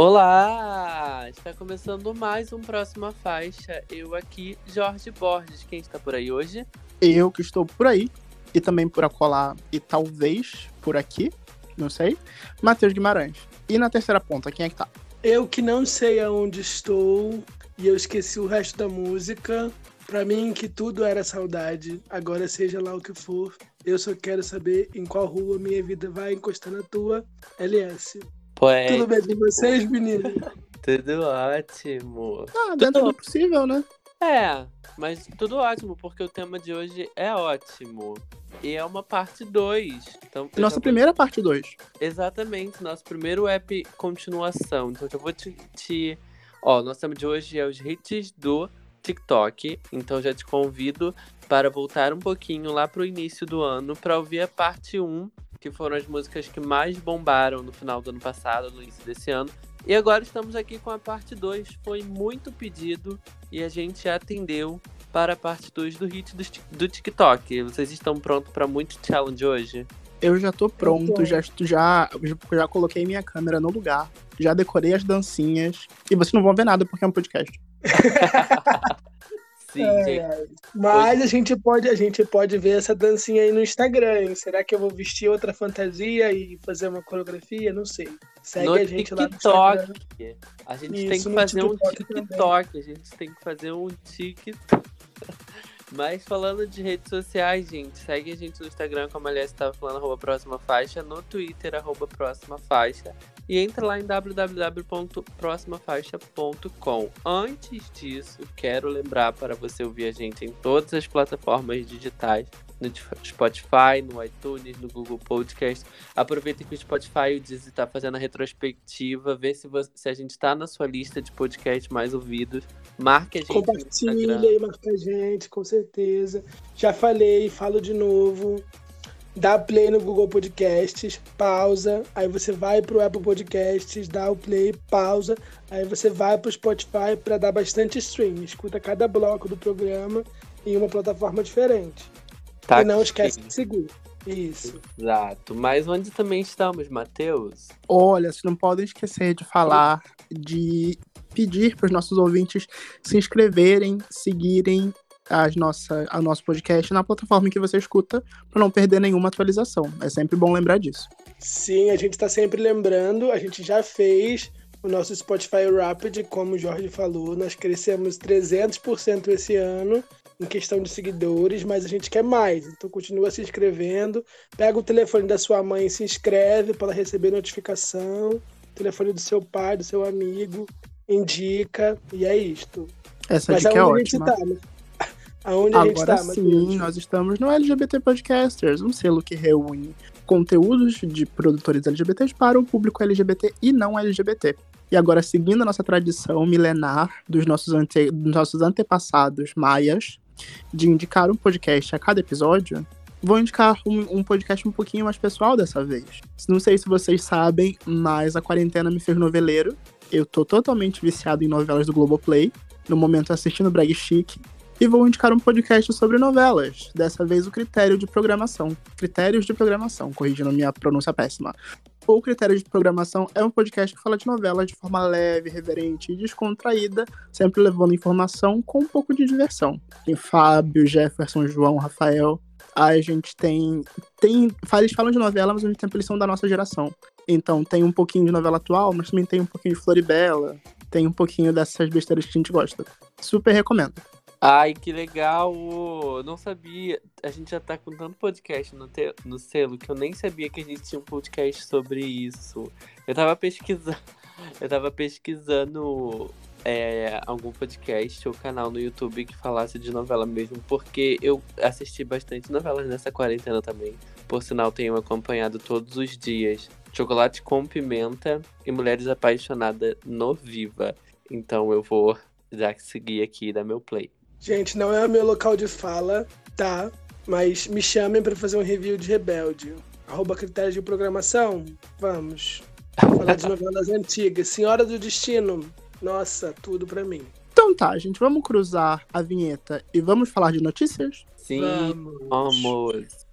Olá! Está começando mais um Próxima Faixa. Eu aqui, Jorge Borges. Quem está por aí hoje? Eu que estou por aí, e também por acolá, e talvez por aqui, não sei, Matheus Guimarães. E na terceira ponta, quem é que tá? Eu que não sei aonde estou, e eu esqueci o resto da música. Pra mim, que tudo era saudade, agora seja lá o que for, eu só quero saber em qual rua minha vida vai encostar na tua, LS. Poético. Tudo bem com vocês, meninos? Tudo ótimo. Ah, dentro do possível, né? É, mas tudo ótimo, porque o tema de hoje é ótimo. E é uma parte 2. Então, Nossa vou- primeira parte 2. Exatamente, nosso primeiro app continuação. Então eu vou te, te. Ó, nosso tema de hoje é os hits do TikTok. Então já te convido para voltar um pouquinho lá pro início do ano para ouvir a parte 1, que foram as músicas que mais bombaram no final do ano passado, no início desse ano. E agora estamos aqui com a parte 2. Foi muito pedido e a gente atendeu para a parte 2 do hit do, Tik- do TikTok. Vocês estão prontos para muito challenge hoje? Eu já tô pronto, já, já, já coloquei minha câmera no lugar, já decorei as dancinhas. E vocês não vão ver nada porque é um podcast. Sim, É. Mas a gente, pode, a gente pode ver essa dancinha aí no Instagram. hein? Será que eu vou vestir outra fantasia e fazer uma coreografia? Não sei. Segue no a gente lá no Instagram. TikTok. A gente Isso, tem que fazer um TikTok também. TikTok. A gente tem que fazer um TikTok. Mas falando de redes sociais, gente, segue a gente no Instagram, como a Aliás estava falando, arroba próxima faixa, no Twitter, arroba próxima faixa. E entra lá em www.proximafaixa.com. Antes disso, quero lembrar para você ouvir a gente em todas as plataformas digitais. No Spotify, no iTunes, no Google Podcast. Aproveita que o Spotify e o Deezer está fazendo a retrospectiva, vê se, você- se a gente está na sua lista de podcasts mais ouvidos. Marque a gente no Compartilha Instagram. e marca a gente, com certeza. Já falei, falo de novo. Dá play no Google Podcasts, pausa. Aí você vai pro Apple Podcasts, dá o play, pausa. Aí você vai pro Spotify para dar bastante stream. Escuta cada bloco do programa em uma plataforma diferente. Tá e não esquece de seguir. Isso. Exato. Mas onde também estamos, Matheus? Olha, vocês não podem esquecer de falar, de pedir para os nossos ouvintes se inscreverem, seguirem as nossa, a nosso podcast na plataforma que você escuta, para não perder nenhuma atualização. É sempre bom lembrar disso. Sim, a gente está sempre lembrando, a gente já fez o nosso Spotify Rapid, como o Jorge falou, nós crescemos 300% esse ano em questão de seguidores, mas a gente quer mais, então continua se inscrevendo, pega o telefone da sua mãe e se inscreve para receber notificação, telefone do seu pai, do seu amigo, indica, e é isto. Essa mas dica é gente ótima. tá? né? Aonde a gente Agora tá, sim, Matheus? nós estamos no LGBT Podcasters, um selo que reúne conteúdos de produtores LGBTs para o público LGBT e não LGBT. E agora, seguindo a nossa tradição milenar dos nossos, ante- dos nossos antepassados maias, de indicar um podcast a cada episódio, vou indicar um, um podcast um pouquinho mais pessoal dessa vez. Não sei se vocês sabem, mas a quarentena me fez noveleiro. Eu tô totalmente viciado em novelas do Globoplay. No momento assistindo Brag Chic, e vou indicar um podcast sobre novelas. Dessa vez o critério de programação. Critérios de programação, corrigindo minha pronúncia péssima. O Critério de Programação é um podcast que fala de novelas de forma leve, reverente e descontraída, sempre levando informação com um pouco de diversão. Tem Fábio, Jefferson, João, Rafael. A gente tem. tem eles falam de novela, mas ao mesmo tempo eles são da nossa geração. Então tem um pouquinho de novela atual, mas também tem um pouquinho de Floribela. Tem um pouquinho dessas besteiras que a gente gosta. Super recomendo. Ai, que legal! Não sabia. A gente já tá com tanto podcast no, te- no selo que eu nem sabia que a gente tinha um podcast sobre isso. Eu tava pesquisando. Eu tava pesquisando é, algum podcast ou canal no YouTube que falasse de novela mesmo, porque eu assisti bastante novelas nessa quarentena também. Por sinal, tenho acompanhado todos os dias Chocolate com Pimenta e Mulheres Apaixonadas no Viva. Então eu vou já seguir aqui e dar meu play. Gente, não é o meu local de fala, tá? Mas me chamem para fazer um review de Rebelde. Arroba critérios de programação. Vamos. Falar de novelas antigas. Senhora do Destino. Nossa, tudo pra mim. Então tá, gente, vamos cruzar a vinheta e vamos falar de notícias? Sim, Vamos. vamos.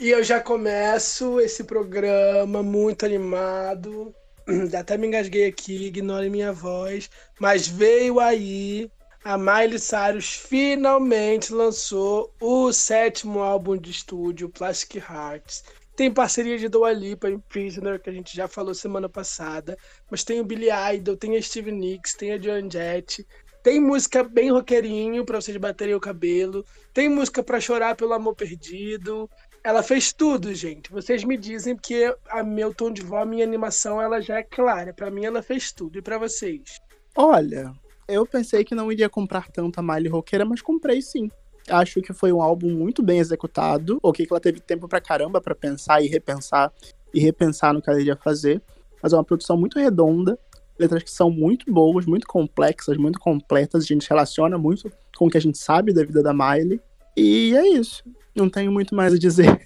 E eu já começo esse programa muito animado. Até me engasguei aqui, ignore minha voz. Mas veio aí a Miley Cyrus finalmente lançou o sétimo álbum de estúdio, Plastic Hearts. Tem parceria de Dua Lipa em Prisoner, que a gente já falou semana passada. Mas tem o Billy Idol, tem a Steve Nicks, tem a Joan Jett. Tem música bem roqueirinho pra vocês baterem o cabelo. Tem música para chorar pelo amor perdido. Ela fez tudo, gente. Vocês me dizem que a meu tom de voz, minha animação, ela já é clara. Para mim, ela fez tudo. E para vocês? Olha, eu pensei que não iria comprar tanto a Miley roqueira, mas comprei sim. Acho que foi um álbum muito bem executado. Ok, que ela teve tempo pra caramba para pensar e repensar e repensar no que ela iria fazer. Mas é uma produção muito redonda, letras que são muito boas, muito complexas, muito completas. A gente relaciona muito com o que a gente sabe da vida da Miley. E é isso. Não tenho muito mais a dizer.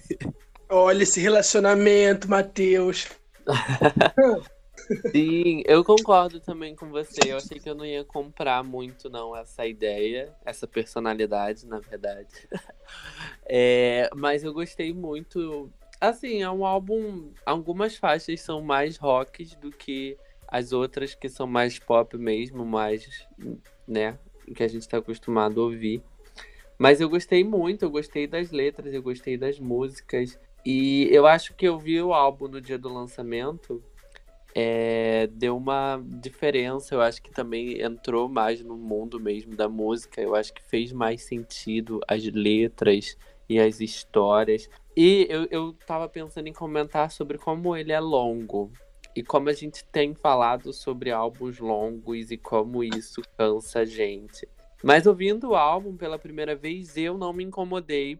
Olha esse relacionamento, Matheus. Sim, eu concordo também com você. Eu achei que eu não ia comprar muito, não, essa ideia, essa personalidade, na verdade. É, mas eu gostei muito. Assim, é um álbum. Algumas faixas são mais rocks do que as outras que são mais pop mesmo, mais, né, que a gente está acostumado a ouvir. Mas eu gostei muito, eu gostei das letras, eu gostei das músicas. E eu acho que eu vi o álbum no dia do lançamento, é, deu uma diferença. Eu acho que também entrou mais no mundo mesmo da música. Eu acho que fez mais sentido as letras e as histórias. E eu, eu tava pensando em comentar sobre como ele é longo. E como a gente tem falado sobre álbuns longos e como isso cansa a gente. Mas ouvindo o álbum pela primeira vez, eu não me incomodei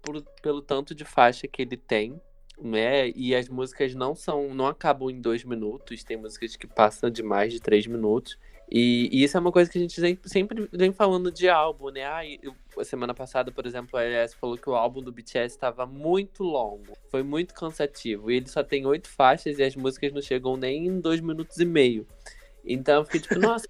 por, pelo tanto de faixa que ele tem, né? E as músicas não são, não acabam em dois minutos, tem músicas que passam de mais de três minutos. E, e isso é uma coisa que a gente sempre vem falando de álbum, né? Ah, eu, semana passada, por exemplo, a LS falou que o álbum do BTS estava muito longo, foi muito cansativo. E ele só tem oito faixas e as músicas não chegam nem em dois minutos e meio. Então eu fiquei tipo, nossa,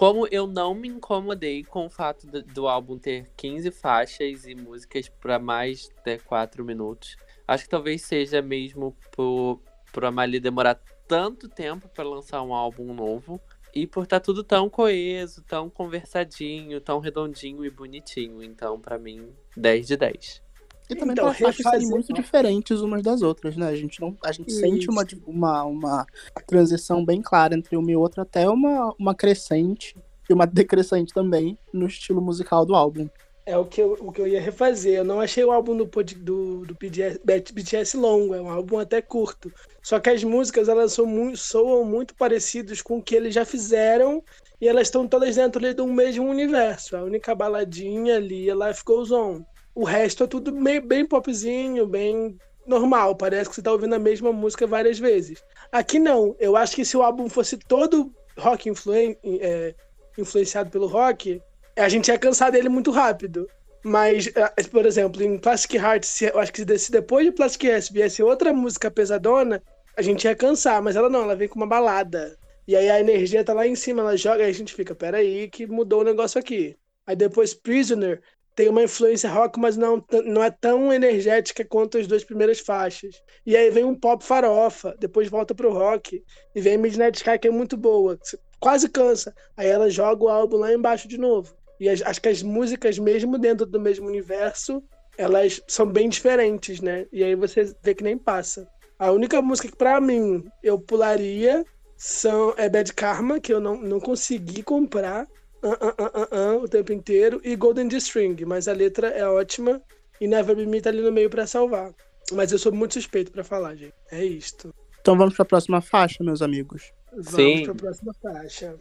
como eu não me incomodei com o fato do, do álbum ter 15 faixas e músicas para mais de 4 minutos, acho que talvez seja mesmo por, por a Mali demorar tanto tempo para lançar um álbum novo e por estar tá tudo tão coeso, tão conversadinho, tão redondinho e bonitinho. Então, para mim, 10 de 10. E também então, faixas serem muito diferentes umas das outras, né? A gente, não, a gente sente uma, uma, uma transição bem clara entre uma e outra, até uma, uma crescente e uma decrescente também no estilo musical do álbum. É o que eu, o que eu ia refazer. Eu não achei o álbum do, do, do BTS, BTS longo, é um álbum até curto. Só que as músicas elas são muito, soam muito parecidas com o que eles já fizeram e elas estão todas dentro ali, do mesmo universo. A única baladinha ali é Life Goes On. O resto é tudo meio, bem popzinho, bem normal. Parece que você tá ouvindo a mesma música várias vezes. Aqui não. Eu acho que se o álbum fosse todo rock influen é, influenciado pelo rock, a gente ia cansar dele muito rápido. Mas, é, por exemplo, em Plastic Heart, eu acho que se depois de Plastic Heart viesse outra música pesadona, a gente ia cansar. Mas ela não, ela vem com uma balada. E aí a energia tá lá em cima, ela joga, e a gente fica, peraí, que mudou o negócio aqui. Aí depois Prisoner, tem uma influência rock, mas não, não é tão energética quanto as duas primeiras faixas. E aí vem um pop farofa, depois volta pro rock, e vem Midnight Sky, que é muito boa, quase cansa. Aí ela joga o álbum lá embaixo de novo. E as, acho que as músicas, mesmo dentro do mesmo universo, elas são bem diferentes, né? E aí você vê que nem passa. A única música que pra mim eu pularia são, é Bad Karma, que eu não, não consegui comprar uh, uh, uh, o tempo inteiro, e Golden D String, mas a letra é ótima e Never Be Me tá ali no meio para salvar. Mas eu sou muito suspeito para falar, gente. É isto. Então vamos para a próxima faixa, meus amigos. Vamos Sim. para a próxima faixa.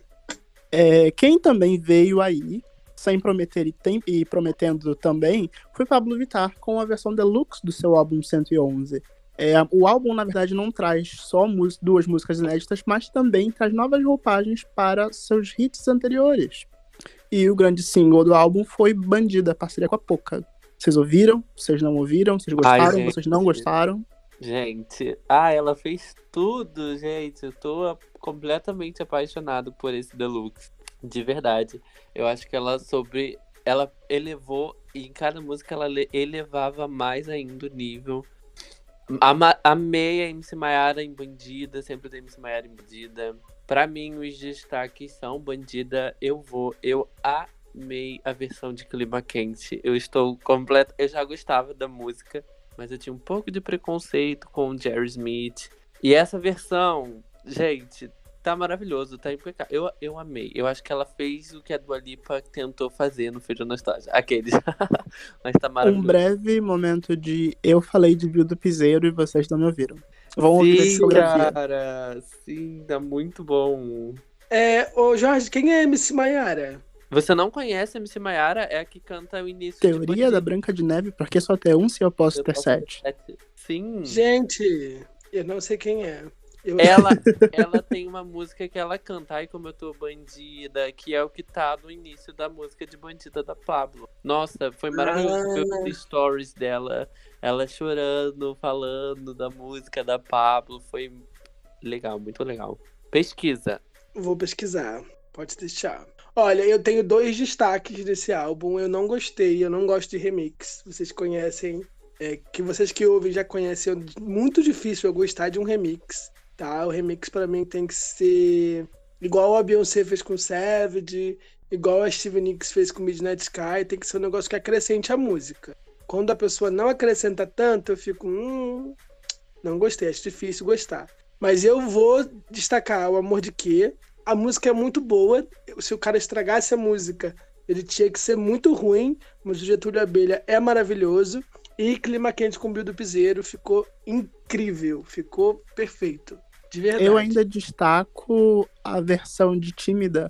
É, quem também veio aí, sem prometer e, tem, e prometendo também, foi Pablo Vittar com a versão deluxe do seu álbum 111. É, o álbum, na verdade, não traz só duas músicas inéditas, mas também traz novas roupagens para seus hits anteriores. E o grande single do álbum foi Bandida, parceria com a Poca. Vocês ouviram? Vocês não ouviram? Vocês gostaram? Ai, Vocês não gostaram? Gente, ah, ela fez tudo, gente. Eu tô completamente apaixonado por esse Deluxe. De verdade. Eu acho que ela sobre ela elevou, e em cada música ela elevava mais ainda o nível. Ama, amei a MC Maiara em Bandida, sempre tem MC Maiara em Bandida. Pra mim, os destaques são Bandida, Eu Vou, eu amei a versão de Clima Quente. Eu estou completa. Eu já gostava da música, mas eu tinha um pouco de preconceito com o Jerry Smith. E essa versão, gente, tá maravilhoso, tá impecável. Eu, eu amei. Eu acho que ela fez o que a Dua Lipa tentou fazer no Feijão Nostalgia. Aqueles. Mas tá maravilhoso. Um breve momento de eu falei de Viu do Piseiro e vocês não me ouviram. Vão ouvir sim, cara. Sim, tá muito bom. É, ô Jorge, quem é MC Maiara? Você não conhece a MC Maiara? É a que canta o início Teoria da Branca de Neve, porque só ter um se eu posso eu ter posso sete. Ter sete. Sim. Gente, eu não sei quem é. Eu... Ela, ela tem uma música que ela canta, ai como eu tô bandida, que é o que tá no início da música de Bandida da Pablo. Nossa, foi maravilhoso ah. os stories dela, ela chorando, falando da música da Pablo. Foi legal, muito legal. Pesquisa. Vou pesquisar, pode deixar. Olha, eu tenho dois destaques desse álbum. Eu não gostei, eu não gosto de remix. Vocês conhecem, é, que vocês que ouvem já conhecem. É muito difícil eu gostar de um remix tá? O remix para mim tem que ser igual a Beyoncé fez com Savage, igual a Stevie Nicks fez com Midnight Sky, tem que ser um negócio que acrescente a música. Quando a pessoa não acrescenta tanto, eu fico, hum, não gostei, acho difícil gostar. Mas eu vou destacar o Amor de Quê. A música é muito boa. Se o cara estragasse a música, ele tinha que ser muito ruim, mas o Getúlio Abelha é maravilhoso. E Clima Quente com Bill do Piseiro ficou incrível, ficou perfeito. Eu ainda destaco a versão de Tímida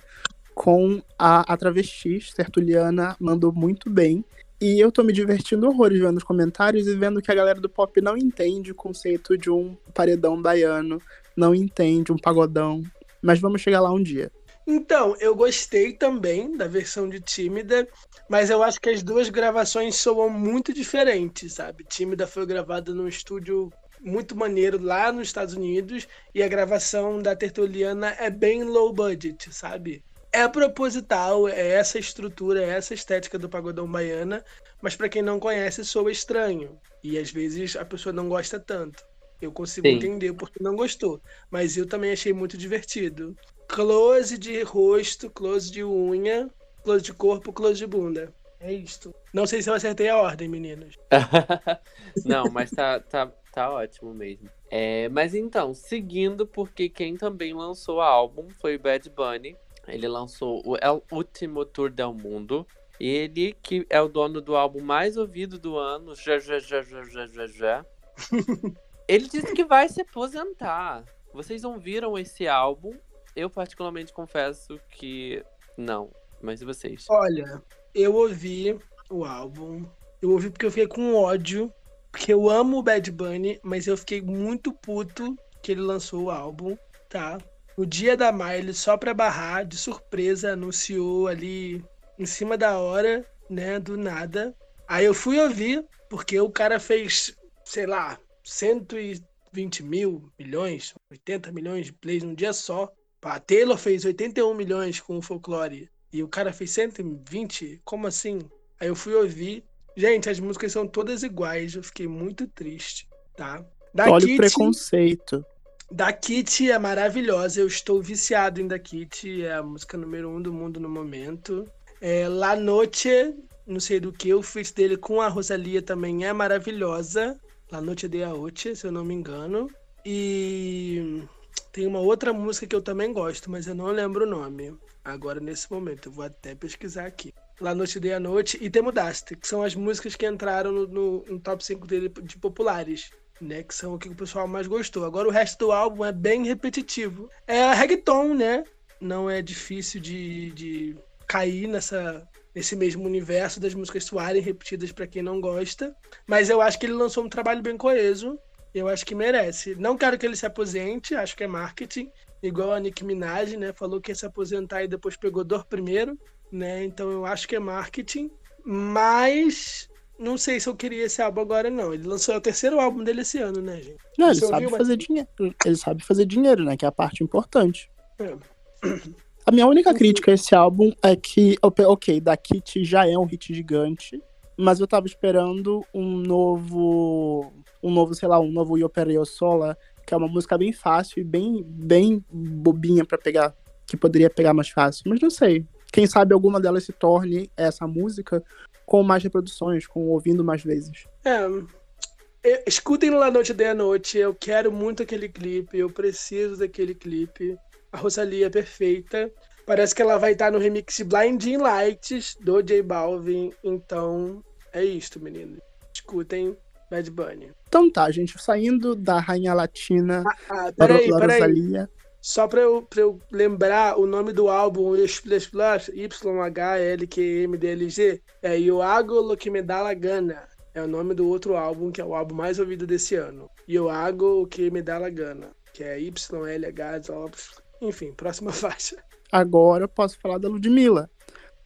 com a, a travesti, Sertuliana, mandou muito bem. E eu tô me divertindo horrores vendo os comentários e vendo que a galera do pop não entende o conceito de um paredão baiano, não entende um pagodão. Mas vamos chegar lá um dia. Então, eu gostei também da versão de Tímida, mas eu acho que as duas gravações soam muito diferentes, sabe? Tímida foi gravada num estúdio muito maneiro lá nos Estados Unidos e a gravação da Tertuliana é bem low budget, sabe? É proposital, é essa estrutura, é essa estética do pagodão baiana, mas para quem não conhece soa estranho e às vezes a pessoa não gosta tanto. Eu consigo Sim. entender porque não gostou, mas eu também achei muito divertido. Close de rosto, close de unha, close de corpo, close de bunda. É isto. Não sei se eu acertei a ordem, meninos. não, mas tá, tá, Tá ótimo mesmo. É, mas então, seguindo, porque quem também lançou álbum foi o Bad Bunny. Ele lançou o El Último Tour del Mundo. Ele que é o dono do álbum mais ouvido do ano, já, já, já, já, já, já, já. Ele disse que vai se aposentar. Vocês não viram esse álbum? Eu particularmente confesso que não. Mas e vocês? Olha, eu ouvi o álbum. Eu ouvi porque eu fiquei com ódio porque eu amo o Bad Bunny, mas eu fiquei muito puto que ele lançou o álbum, tá? No dia da Miley, só pra barrar, de surpresa, anunciou ali em cima da hora, né? Do nada. Aí eu fui ouvir, porque o cara fez, sei lá, 120 mil milhões, 80 milhões de plays num dia só. A Taylor fez 81 milhões com o folclore. E o cara fez 120? Como assim? Aí eu fui ouvir. Gente, as músicas são todas iguais. Eu fiquei muito triste, tá? Da Olha Kitty, o preconceito. Da Kitty é maravilhosa. Eu estou viciado em Da Kitty. É a música número um do mundo no momento. É, La Noche, não sei do que, eu fiz dele com a Rosalia também é maravilhosa. La Noche de Aoche, se eu não me engano. E tem uma outra música que eu também gosto, mas eu não lembro o nome. Agora, nesse momento, eu vou até pesquisar aqui. La Noite de a Noite e Te Mudaste, que são as músicas que entraram no, no, no, top 5 dele de populares, né? Que são o que o pessoal mais gostou. Agora o resto do álbum é bem repetitivo. É reggaeton, né? Não é difícil de, de cair nessa, nesse mesmo universo das músicas soarem repetidas para quem não gosta. Mas eu acho que ele lançou um trabalho bem coeso. Eu acho que merece. Não quero que ele se aposente, acho que é marketing. Igual a Nicki Minaj, né? Falou que ia se aposentar e depois pegou dor primeiro né? Então eu acho que é marketing, mas não sei se eu queria esse álbum agora, não. Ele lançou o terceiro álbum dele esse ano, né, gente? Não, ele Você sabe ouviu, fazer mas... dinheiro. Ele sabe fazer dinheiro, né? Que é a parte importante. É. A minha única crítica a esse álbum é que, ok, da Kitty já é um hit gigante, mas eu tava esperando um novo, um novo, sei lá, um novo Yopereo Sola, que é uma música bem fácil e bem, bem bobinha para pegar, que poderia pegar mais fácil, mas não sei. Quem sabe alguma delas se torne essa música com mais reproduções, com ouvindo mais vezes. É, escutem La Noite de Noite, eu quero muito aquele clipe, eu preciso daquele clipe. A Rosalia é perfeita. Parece que ela vai estar no remix Blinding Lights do J Balvin. Então, é isto, menino. Escutem Bad Bunny. Então tá, gente, saindo da Rainha Latina ah, ah, para peraí, a. Rosalia. Só pra eu, pra eu lembrar o nome do álbum YHLQMDLG é Yoago Lo Que Me Dá La Gana. É o nome do outro álbum, que é o álbum mais ouvido desse ano. Yoago O Que Me Dá La Gana. Que é YLH. Enfim, próxima faixa. Agora eu posso falar da Ludmilla.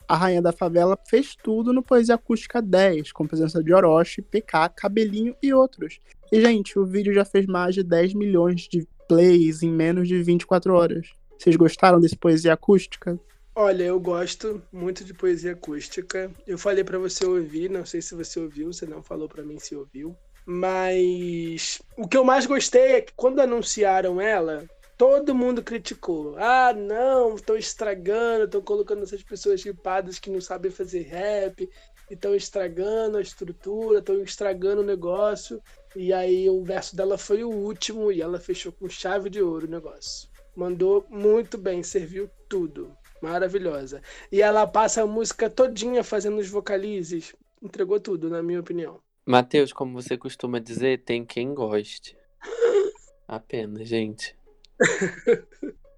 A Rainha da Favela fez tudo no Poesia Acústica 10, com presença de Orochi, PK, Cabelinho e outros. E, gente, o vídeo já fez mais de 10 milhões de plays em menos de 24 horas. Vocês gostaram desse Poesia Acústica? Olha, eu gosto muito de poesia acústica. Eu falei para você ouvir, não sei se você ouviu, você não falou para mim se ouviu. Mas o que eu mais gostei é que quando anunciaram ela, todo mundo criticou. Ah, não, estão estragando, estão colocando essas pessoas chipadas que não sabem fazer rap, estão estragando a estrutura, estão estragando o negócio. E aí o verso dela foi o último e ela fechou com chave de ouro o negócio. Mandou muito bem, serviu tudo. Maravilhosa. E ela passa a música todinha fazendo os vocalizes. Entregou tudo, na minha opinião. Matheus, como você costuma dizer, tem quem goste. Apenas, gente.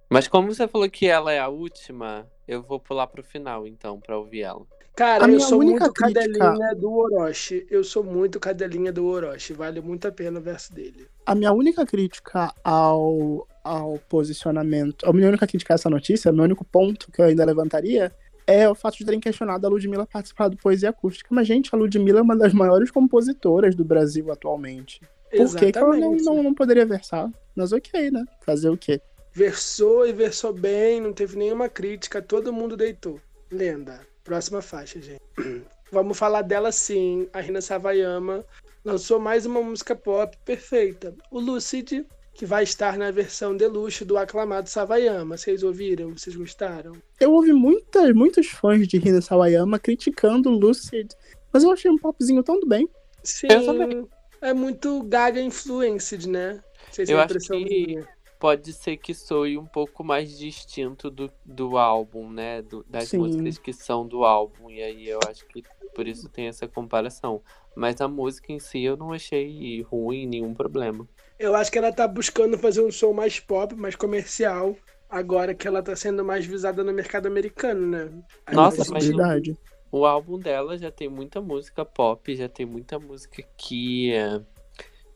Mas como você falou que ela é a última, eu vou pular pro final, então, pra ouvir ela. Cara, A eu minha sou única muito crítica- cadelinha do Orochi. Eu sou muito cadelinha do Orochi. Vale muito a pena o verso dele. A minha única crítica ao, ao posicionamento, a minha única crítica a essa notícia, o meu único ponto que eu ainda levantaria é o fato de terem questionado a Ludmilla participar do Poesia Acústica. Mas, gente, a Ludmilla é uma das maiores compositoras do Brasil atualmente. Por que, que ela não, não, não poderia versar? Mas ok, né? Fazer o quê? Versou e versou bem, não teve nenhuma crítica, todo mundo deitou. Lenda. Próxima faixa, gente. Vamos falar dela sim. A Rina Savayama lançou mais uma música pop perfeita. O Lucid, que vai estar na versão deluxe do aclamado Savayama. Vocês ouviram? Vocês gostaram? Eu ouvi muitas, muitos fãs de Rina Sawayama criticando Lucid, mas eu achei um popzinho tão do bem. Sim. É muito Gaga influenced, né? Se Eu é acho impressão que- minha. Pode ser que soe um pouco mais distinto do, do álbum, né? Do- das Sim. músicas que são do álbum. E aí eu acho que por isso tem essa comparação. Mas a música em si eu não achei ruim, nenhum problema. Eu acho que ela tá buscando fazer um som mais pop, mais comercial, agora que ela tá sendo mais visada no mercado americano, né? Aí Nossa, mas. Possibilidade. O álbum dela já tem muita música pop, já tem muita música que. é,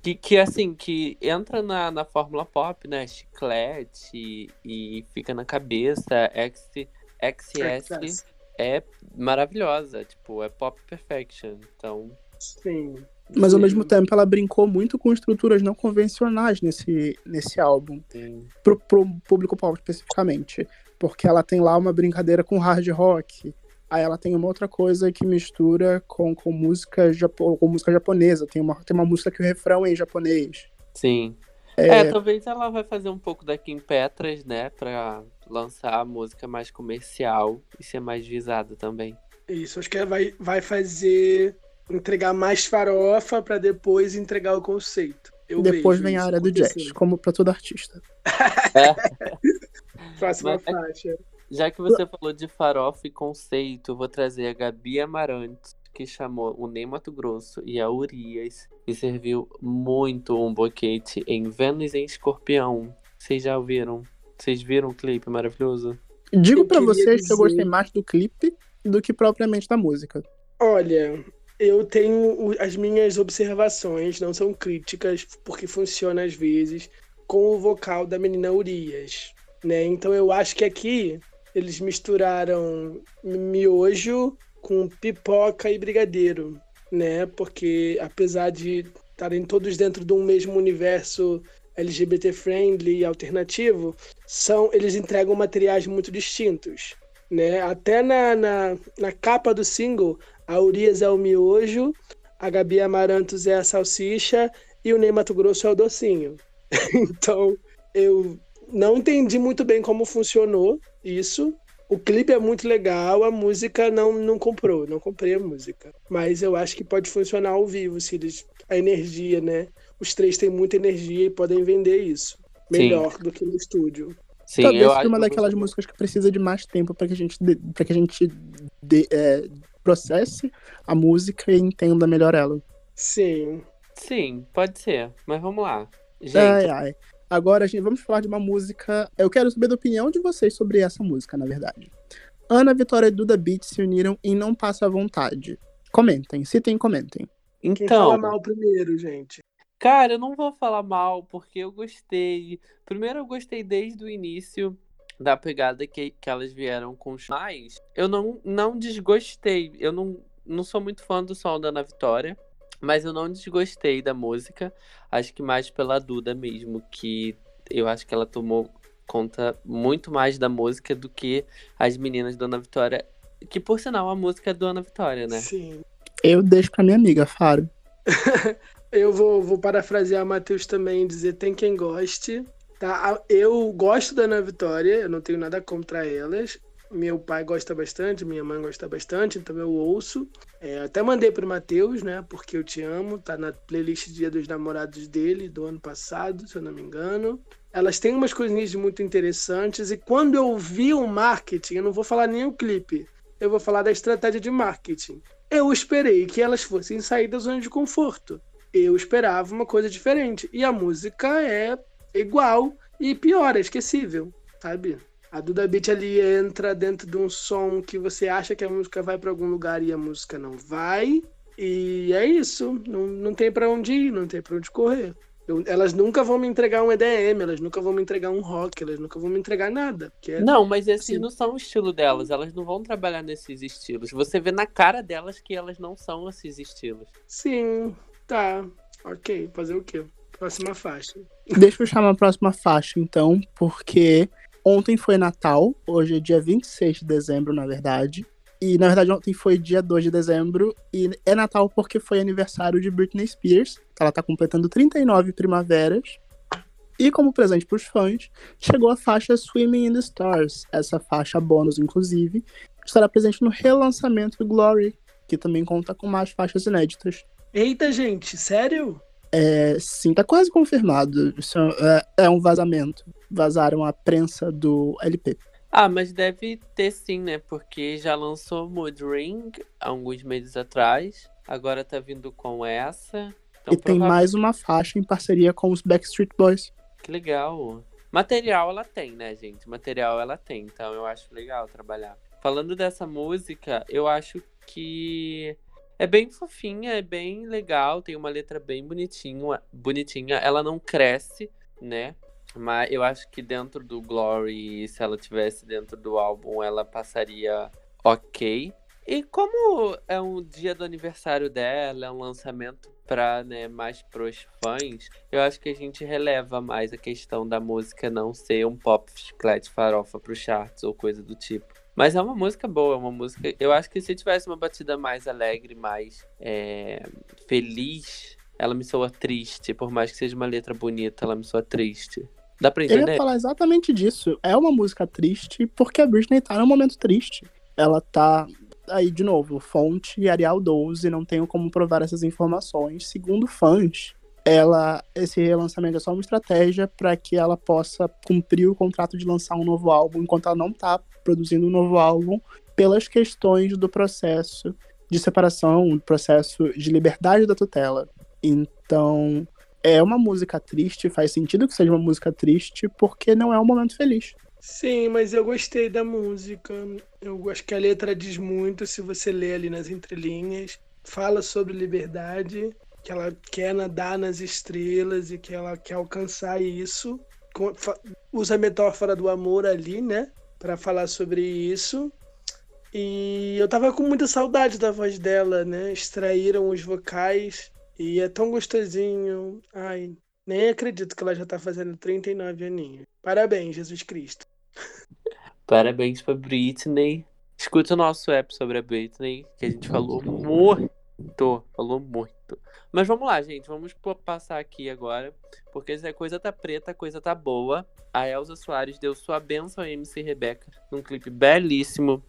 Que, que assim, que entra na, na fórmula pop, né? Chiclete e, e fica na cabeça. X, XS é maravilhosa, tipo, é pop perfection. Então. Sim. Mas ao Sim. mesmo tempo ela brincou muito com estruturas não convencionais nesse, nesse álbum. tem- Pro, pro público pop especificamente. Porque ela tem lá uma brincadeira com hard rock. Aí ela tem uma outra coisa que mistura com, com, música, japo, com música japonesa. Tem uma, tem uma música que o refrão é em japonês. Sim. É... talvez ela vai fazer um pouco da Kim Petras, né? Pra lançar a música mais comercial e ser mais visada também. Isso, acho que ela vai, vai fazer. entregar mais farofa pra depois entregar o conceito. Eu Depois vejo vem a área do jazz, como pra todo artista. Próxima Mas- faixa. Já que você falou de farofa e conceito, eu vou trazer a Gabi Amarantes, que chamou o Ney Mato Grosso e a Urias e serviu muito um boquete em Vênus em Escorpião. Vocês já ouviram? Vocês viram o clipe maravilhoso? Digo queria vocês que eu dizer- gostei mais do clipe do que propriamente da música. Olha, eu tenho as minhas observações, não são críticas, porque funciona às vezes, com o vocal da menina Urias, né? Então eu acho que aqui eles misturaram miojo com pipoca e brigadeiro, né? Porque apesar de estarem todos dentro de um mesmo universo LGBT friendly e alternativo, são eles entregam materiais muito distintos. Né? Até na, na, na capa do single, a Urias é o miojo, a Gabi Amarantos é a salsicha e o Ney Mato Grosso é o docinho. então, eu não entendi muito bem como funcionou isso. O clipe é muito legal, a música não, não comprou, não comprei a música. Mas eu acho que pode funcionar ao vivo, se eles. A energia, né? Os três têm muita energia e podem vender isso. Melhor Sim. do que no estúdio. Sim, Talvez seja uma daquelas músicas que precisa de mais tempo para que a gente, pra que a gente de, é, processe a música e entenda melhor ela. Sim. Sim, pode ser. Mas vamos lá. Gente. Ai, ai. Agora, gente, vamos falar de uma música. Eu quero saber da opinião de vocês sobre essa música, na verdade. Ana, Vitória e Duda Beat se uniram em Não Passa à Vontade. Comentem, citem comentem. Então. Quem fala mal primeiro, gente? Cara, eu não vou falar mal, porque eu gostei. Primeiro, eu gostei desde o início da pegada que, que elas vieram com os mais. Eu não, não desgostei. Eu não, não sou muito fã do som da Ana Vitória. Mas eu não desgostei da música. Acho que mais pela Duda mesmo, que eu acho que ela tomou conta muito mais da música do que as meninas da Ana Vitória. Que por sinal a música é do Ana Vitória, né? Sim. Eu deixo pra minha amiga, Faro. eu vou, vou parafrasear Matheus também e dizer: tem quem goste. Tá? Eu gosto da Ana Vitória, eu não tenho nada contra elas. Meu pai gosta bastante, minha mãe gosta bastante, então eu ouço. É, até mandei pro Matheus, né? Porque eu te amo. Tá na playlist Dia dos Namorados dele, do ano passado, se eu não me engano. Elas têm umas coisinhas muito interessantes. E quando eu vi o marketing, eu não vou falar nem o clipe, eu vou falar da estratégia de marketing. Eu esperei que elas fossem sair da zona de conforto. Eu esperava uma coisa diferente. E a música é igual e pior, é esquecível, sabe? A Duda Beat ali entra dentro de um som que você acha que a música vai para algum lugar e a música não vai. E é isso. Não, não tem para onde ir, não tem para onde correr. Eu, elas nunca vão me entregar um EDM, elas nunca vão me entregar um rock, elas nunca vão me entregar nada. É, não, mas esses assim. não são o estilo delas, elas não vão trabalhar nesses estilos. Você vê na cara delas que elas não são esses estilos. Sim, tá. Ok, fazer o quê? Próxima faixa. Deixa eu chamar a próxima faixa, então, porque Ontem foi Natal, hoje é dia 26 de dezembro, na verdade. E na verdade ontem foi dia 2 de dezembro e é Natal porque foi aniversário de Britney Spears. Ela tá completando 39 primaveras. E como presente para os fãs, chegou a faixa Swimming in the Stars, essa faixa bônus inclusive, estará presente no relançamento do Glory, que também conta com mais faixas inéditas. Eita, gente, sério? É, sim, tá quase confirmado. Isso é, é um vazamento. Vazaram a prensa do LP. Ah, mas deve ter sim, né? Porque já lançou Mood Ring há alguns meses atrás. Agora tá vindo com essa. Então, e tem mais uma faixa em parceria com os Backstreet Boys. Que legal. Material ela tem, né, gente? Material ela tem, então eu acho legal trabalhar. Falando dessa música, eu acho que é bem fofinha, é bem legal, tem uma letra bem bonitinha, bonitinha. Ela não cresce, né? Mas eu acho que dentro do Glory, se ela tivesse dentro do álbum, ela passaria ok. E como é um dia do aniversário dela, é um lançamento para né, mais pros fãs, eu acho que a gente releva mais a questão da música não ser um pop chiclete farofa pro charts ou coisa do tipo. Mas é uma música boa, é uma música. Eu acho que se tivesse uma batida mais alegre, mais é, feliz, ela me soa triste. Por mais que seja uma letra bonita, ela me soa triste. Dá pra entender? Eu ia falar exatamente disso. É uma música triste porque a Britney tá num momento triste. Ela tá. Aí, de novo, fonte Arial 12, não tenho como provar essas informações. Segundo fãs, ela esse relançamento é só uma estratégia para que ela possa cumprir o contrato de lançar um novo álbum enquanto ela não está produzindo um novo álbum pelas questões do processo de separação, do processo de liberdade da tutela. Então, é uma música triste, faz sentido que seja uma música triste, porque não é um momento feliz. Sim, mas eu gostei da música. Eu acho que a letra diz muito, se você ler ali nas entrelinhas. Fala sobre liberdade que ela quer nadar nas estrelas e que ela quer alcançar isso. Usa a metáfora do amor ali, né? Para falar sobre isso. E eu tava com muita saudade da voz dela, né? Extraíram os vocais e é tão gostosinho. Ai, Nem acredito que ela já tá fazendo 39 aninhos. Parabéns, Jesus Cristo. Parabéns pra Britney. Escuta o nosso app sobre a Britney, que a gente falou muito. Falou muito. Mas vamos lá, gente. Vamos passar aqui agora. Porque a coisa tá preta, a coisa tá boa. A Elza Soares deu sua benção a MC Rebeca num clipe belíssimo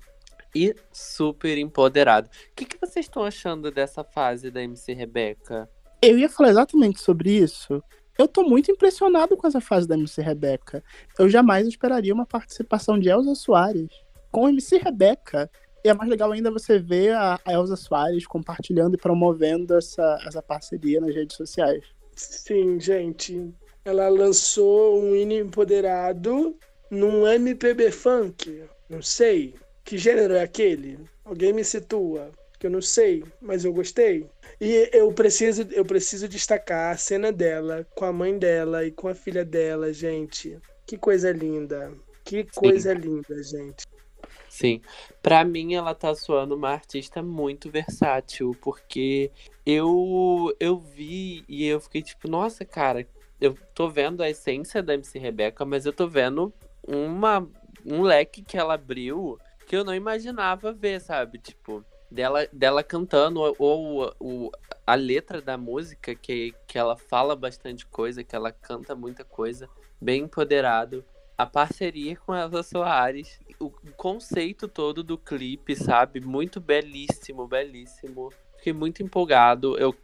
e super empoderado. O que, que vocês estão achando dessa fase da MC Rebeca? Eu ia falar exatamente sobre isso. Eu tô muito impressionado com essa fase da MC Rebeca. Eu jamais esperaria uma participação de Elza Soares com MC Rebeca. E é mais legal ainda você ver a Elza Soares compartilhando e promovendo essa, essa parceria nas redes sociais. Sim, gente. Ela lançou um hino empoderado num MPB funk. Não sei. Que gênero é aquele? Alguém me situa? Que eu não sei, mas eu gostei. E eu preciso, eu preciso destacar a cena dela com a mãe dela e com a filha dela, gente. Que coisa linda. Que coisa Sim. linda, gente. Sim. Para mim ela tá soando uma artista muito versátil, porque eu eu vi e eu fiquei tipo, nossa, cara, eu tô vendo a essência da MC Rebeca, mas eu tô vendo uma um leque que ela abriu que eu não imaginava ver, sabe? Tipo, dela, dela cantando, ou, ou a letra da música, que, que ela fala bastante coisa, que ela canta muita coisa, bem empoderado. A parceria com Elsa Soares, o conceito todo do clipe, sabe? Muito belíssimo, belíssimo. Fiquei muito empolgado. Eu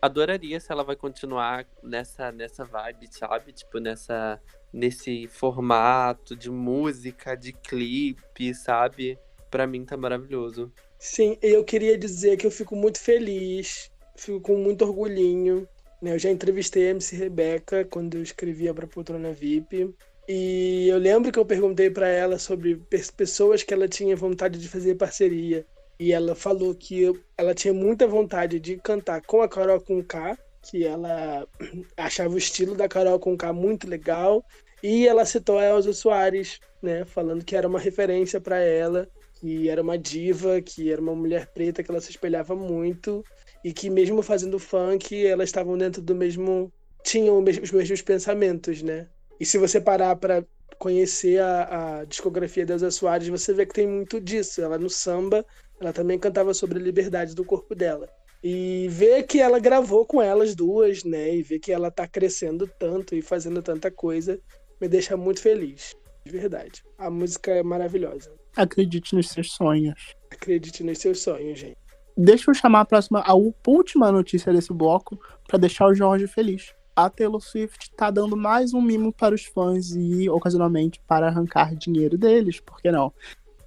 adoraria se ela vai continuar nessa, nessa vibe, sabe? Tipo, nessa, nesse formato de música, de clipe, sabe? Pra mim tá maravilhoso. Sim, eu queria dizer que eu fico muito feliz, fico com muito orgulhinho. Né? Eu já entrevistei a MC Rebeca quando eu escrevia para Poltrona VIP. E eu lembro que eu perguntei para ela sobre pessoas que ela tinha vontade de fazer parceria. E ela falou que ela tinha muita vontade de cantar com a Carol K, que ela achava o estilo da Carol K muito legal. E ela citou a Elza Soares, né, falando que era uma referência para ela que era uma diva, que era uma mulher preta que ela se espelhava muito e que mesmo fazendo funk, elas estavam dentro do mesmo tinham os mesmos pensamentos, né? E se você parar para conhecer a, a, discografia da Elza Soares, você vê que tem muito disso. Ela no samba, ela também cantava sobre a liberdade do corpo dela. E ver que ela gravou com elas duas, né? E ver que ela tá crescendo tanto e fazendo tanta coisa, me deixa muito feliz. De verdade. A música é maravilhosa. Acredite nos seus sonhos. Acredite nos seus sonhos, gente. Deixa eu chamar a próxima, a última notícia desse bloco para deixar o Jorge feliz. A Taylor Swift tá dando mais um mimo para os fãs e, ocasionalmente, para arrancar dinheiro deles, por que não?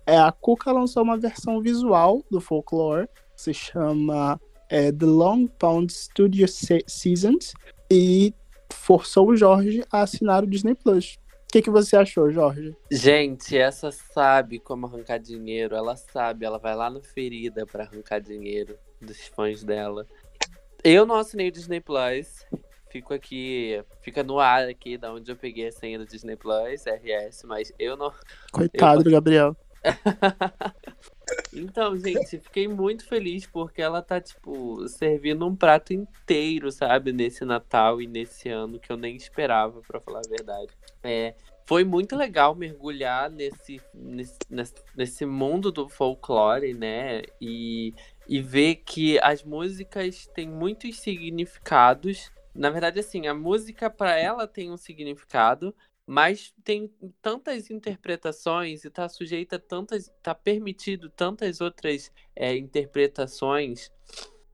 É, a Cuca lançou uma versão visual do Folklore, se chama é, The Long Pond Studio Se Seasons, e forçou o Jorge a assinar o Disney Plus. O que, que você achou, Jorge? Gente, essa sabe como arrancar dinheiro. Ela sabe, ela vai lá no ferida para arrancar dinheiro dos fãs dela. Eu não assinei o Disney Plus. Fico aqui, fica no ar aqui, da onde eu peguei a senha do Disney Plus, RS, mas eu não. Coitado eu... do Gabriel. Então, gente, fiquei muito feliz porque ela tá, tipo, servindo um prato inteiro, sabe, nesse Natal e nesse ano que eu nem esperava, para falar a verdade. É, foi muito legal mergulhar nesse, nesse, nesse mundo do folclore, né? E, e ver que as músicas têm muitos significados. Na verdade, assim, a música para ela tem um significado, mas tem tantas interpretações e está sujeita a tantas, está permitido tantas outras é, interpretações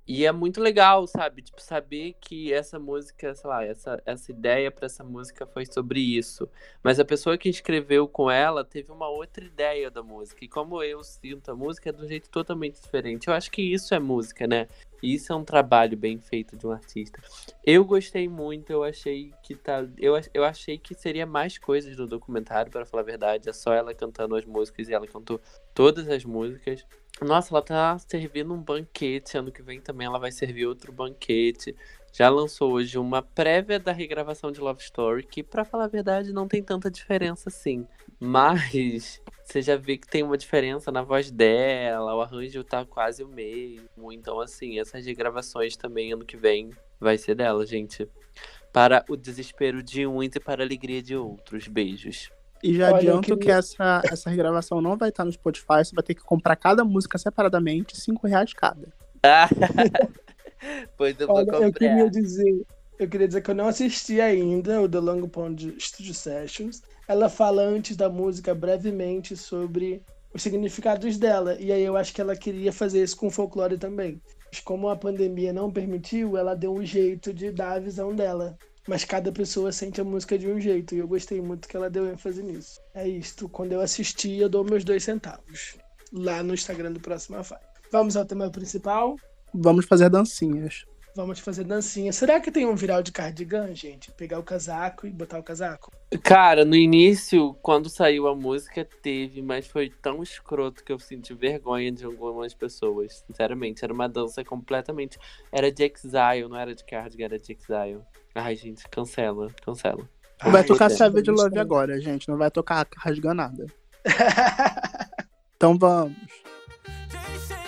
e é muito legal, sabe? Tipo, saber que essa música, sei lá, essa, essa ideia para essa música foi sobre isso. Mas a pessoa que escreveu com ela teve uma outra ideia da música. E como eu sinto a música é de um jeito totalmente diferente. Eu acho que isso é música, né? E isso é um trabalho bem feito de um artista. Eu gostei muito, eu achei que tá. Eu, eu achei que seria mais coisas no documentário, para falar a verdade. É só ela cantando as músicas e ela cantou todas as músicas. Nossa, ela tá servindo um banquete. Ano que vem também ela vai servir outro banquete. Já lançou hoje uma prévia da regravação de Love Story, que, para falar a verdade, não tem tanta diferença assim. Mas você já vê que tem uma diferença na voz dela, o arranjo tá quase o mesmo. Então, assim, essas regravações também ano que vem vai ser dela, gente. Para o desespero de uns e para a alegria de outros. Beijos. E já Olha, adianto queria- que essa, essa regravação não vai estar no Spotify, você vai ter que comprar cada música separadamente, 5 reais cada. pois eu vou Olha, comprar. eu queria dizer, eu queria dizer que eu não assisti ainda o The Long Pond Studio Sessions. Ela fala antes da música brevemente sobre os significados dela. E aí eu acho que ela queria fazer isso com folclore também. Mas como a pandemia não permitiu, ela deu um jeito de dar a visão dela. Mas cada pessoa sente a música de um jeito. E eu gostei muito que ela deu ênfase nisso. É isto. Quando eu assistir, eu dou meus dois centavos. Lá no Instagram do Próxima Fase. Vamos ao tema principal. Vamos fazer dancinhas. Vamos fazer dancinha. Será que tem um viral de cardigan, gente? Pegar o casaco e botar o casaco? Cara, no início, quando saiu a música, teve, mas foi tão escroto que eu senti vergonha de algumas pessoas. Sinceramente, era uma dança completamente. Era de Exile, não era de Cardigan, era de Exile. Ai, gente, cancela, cancela. Vai Ai, tocar Savage não Love agora, gente. Não vai tocar rasganada. Então vamos. The.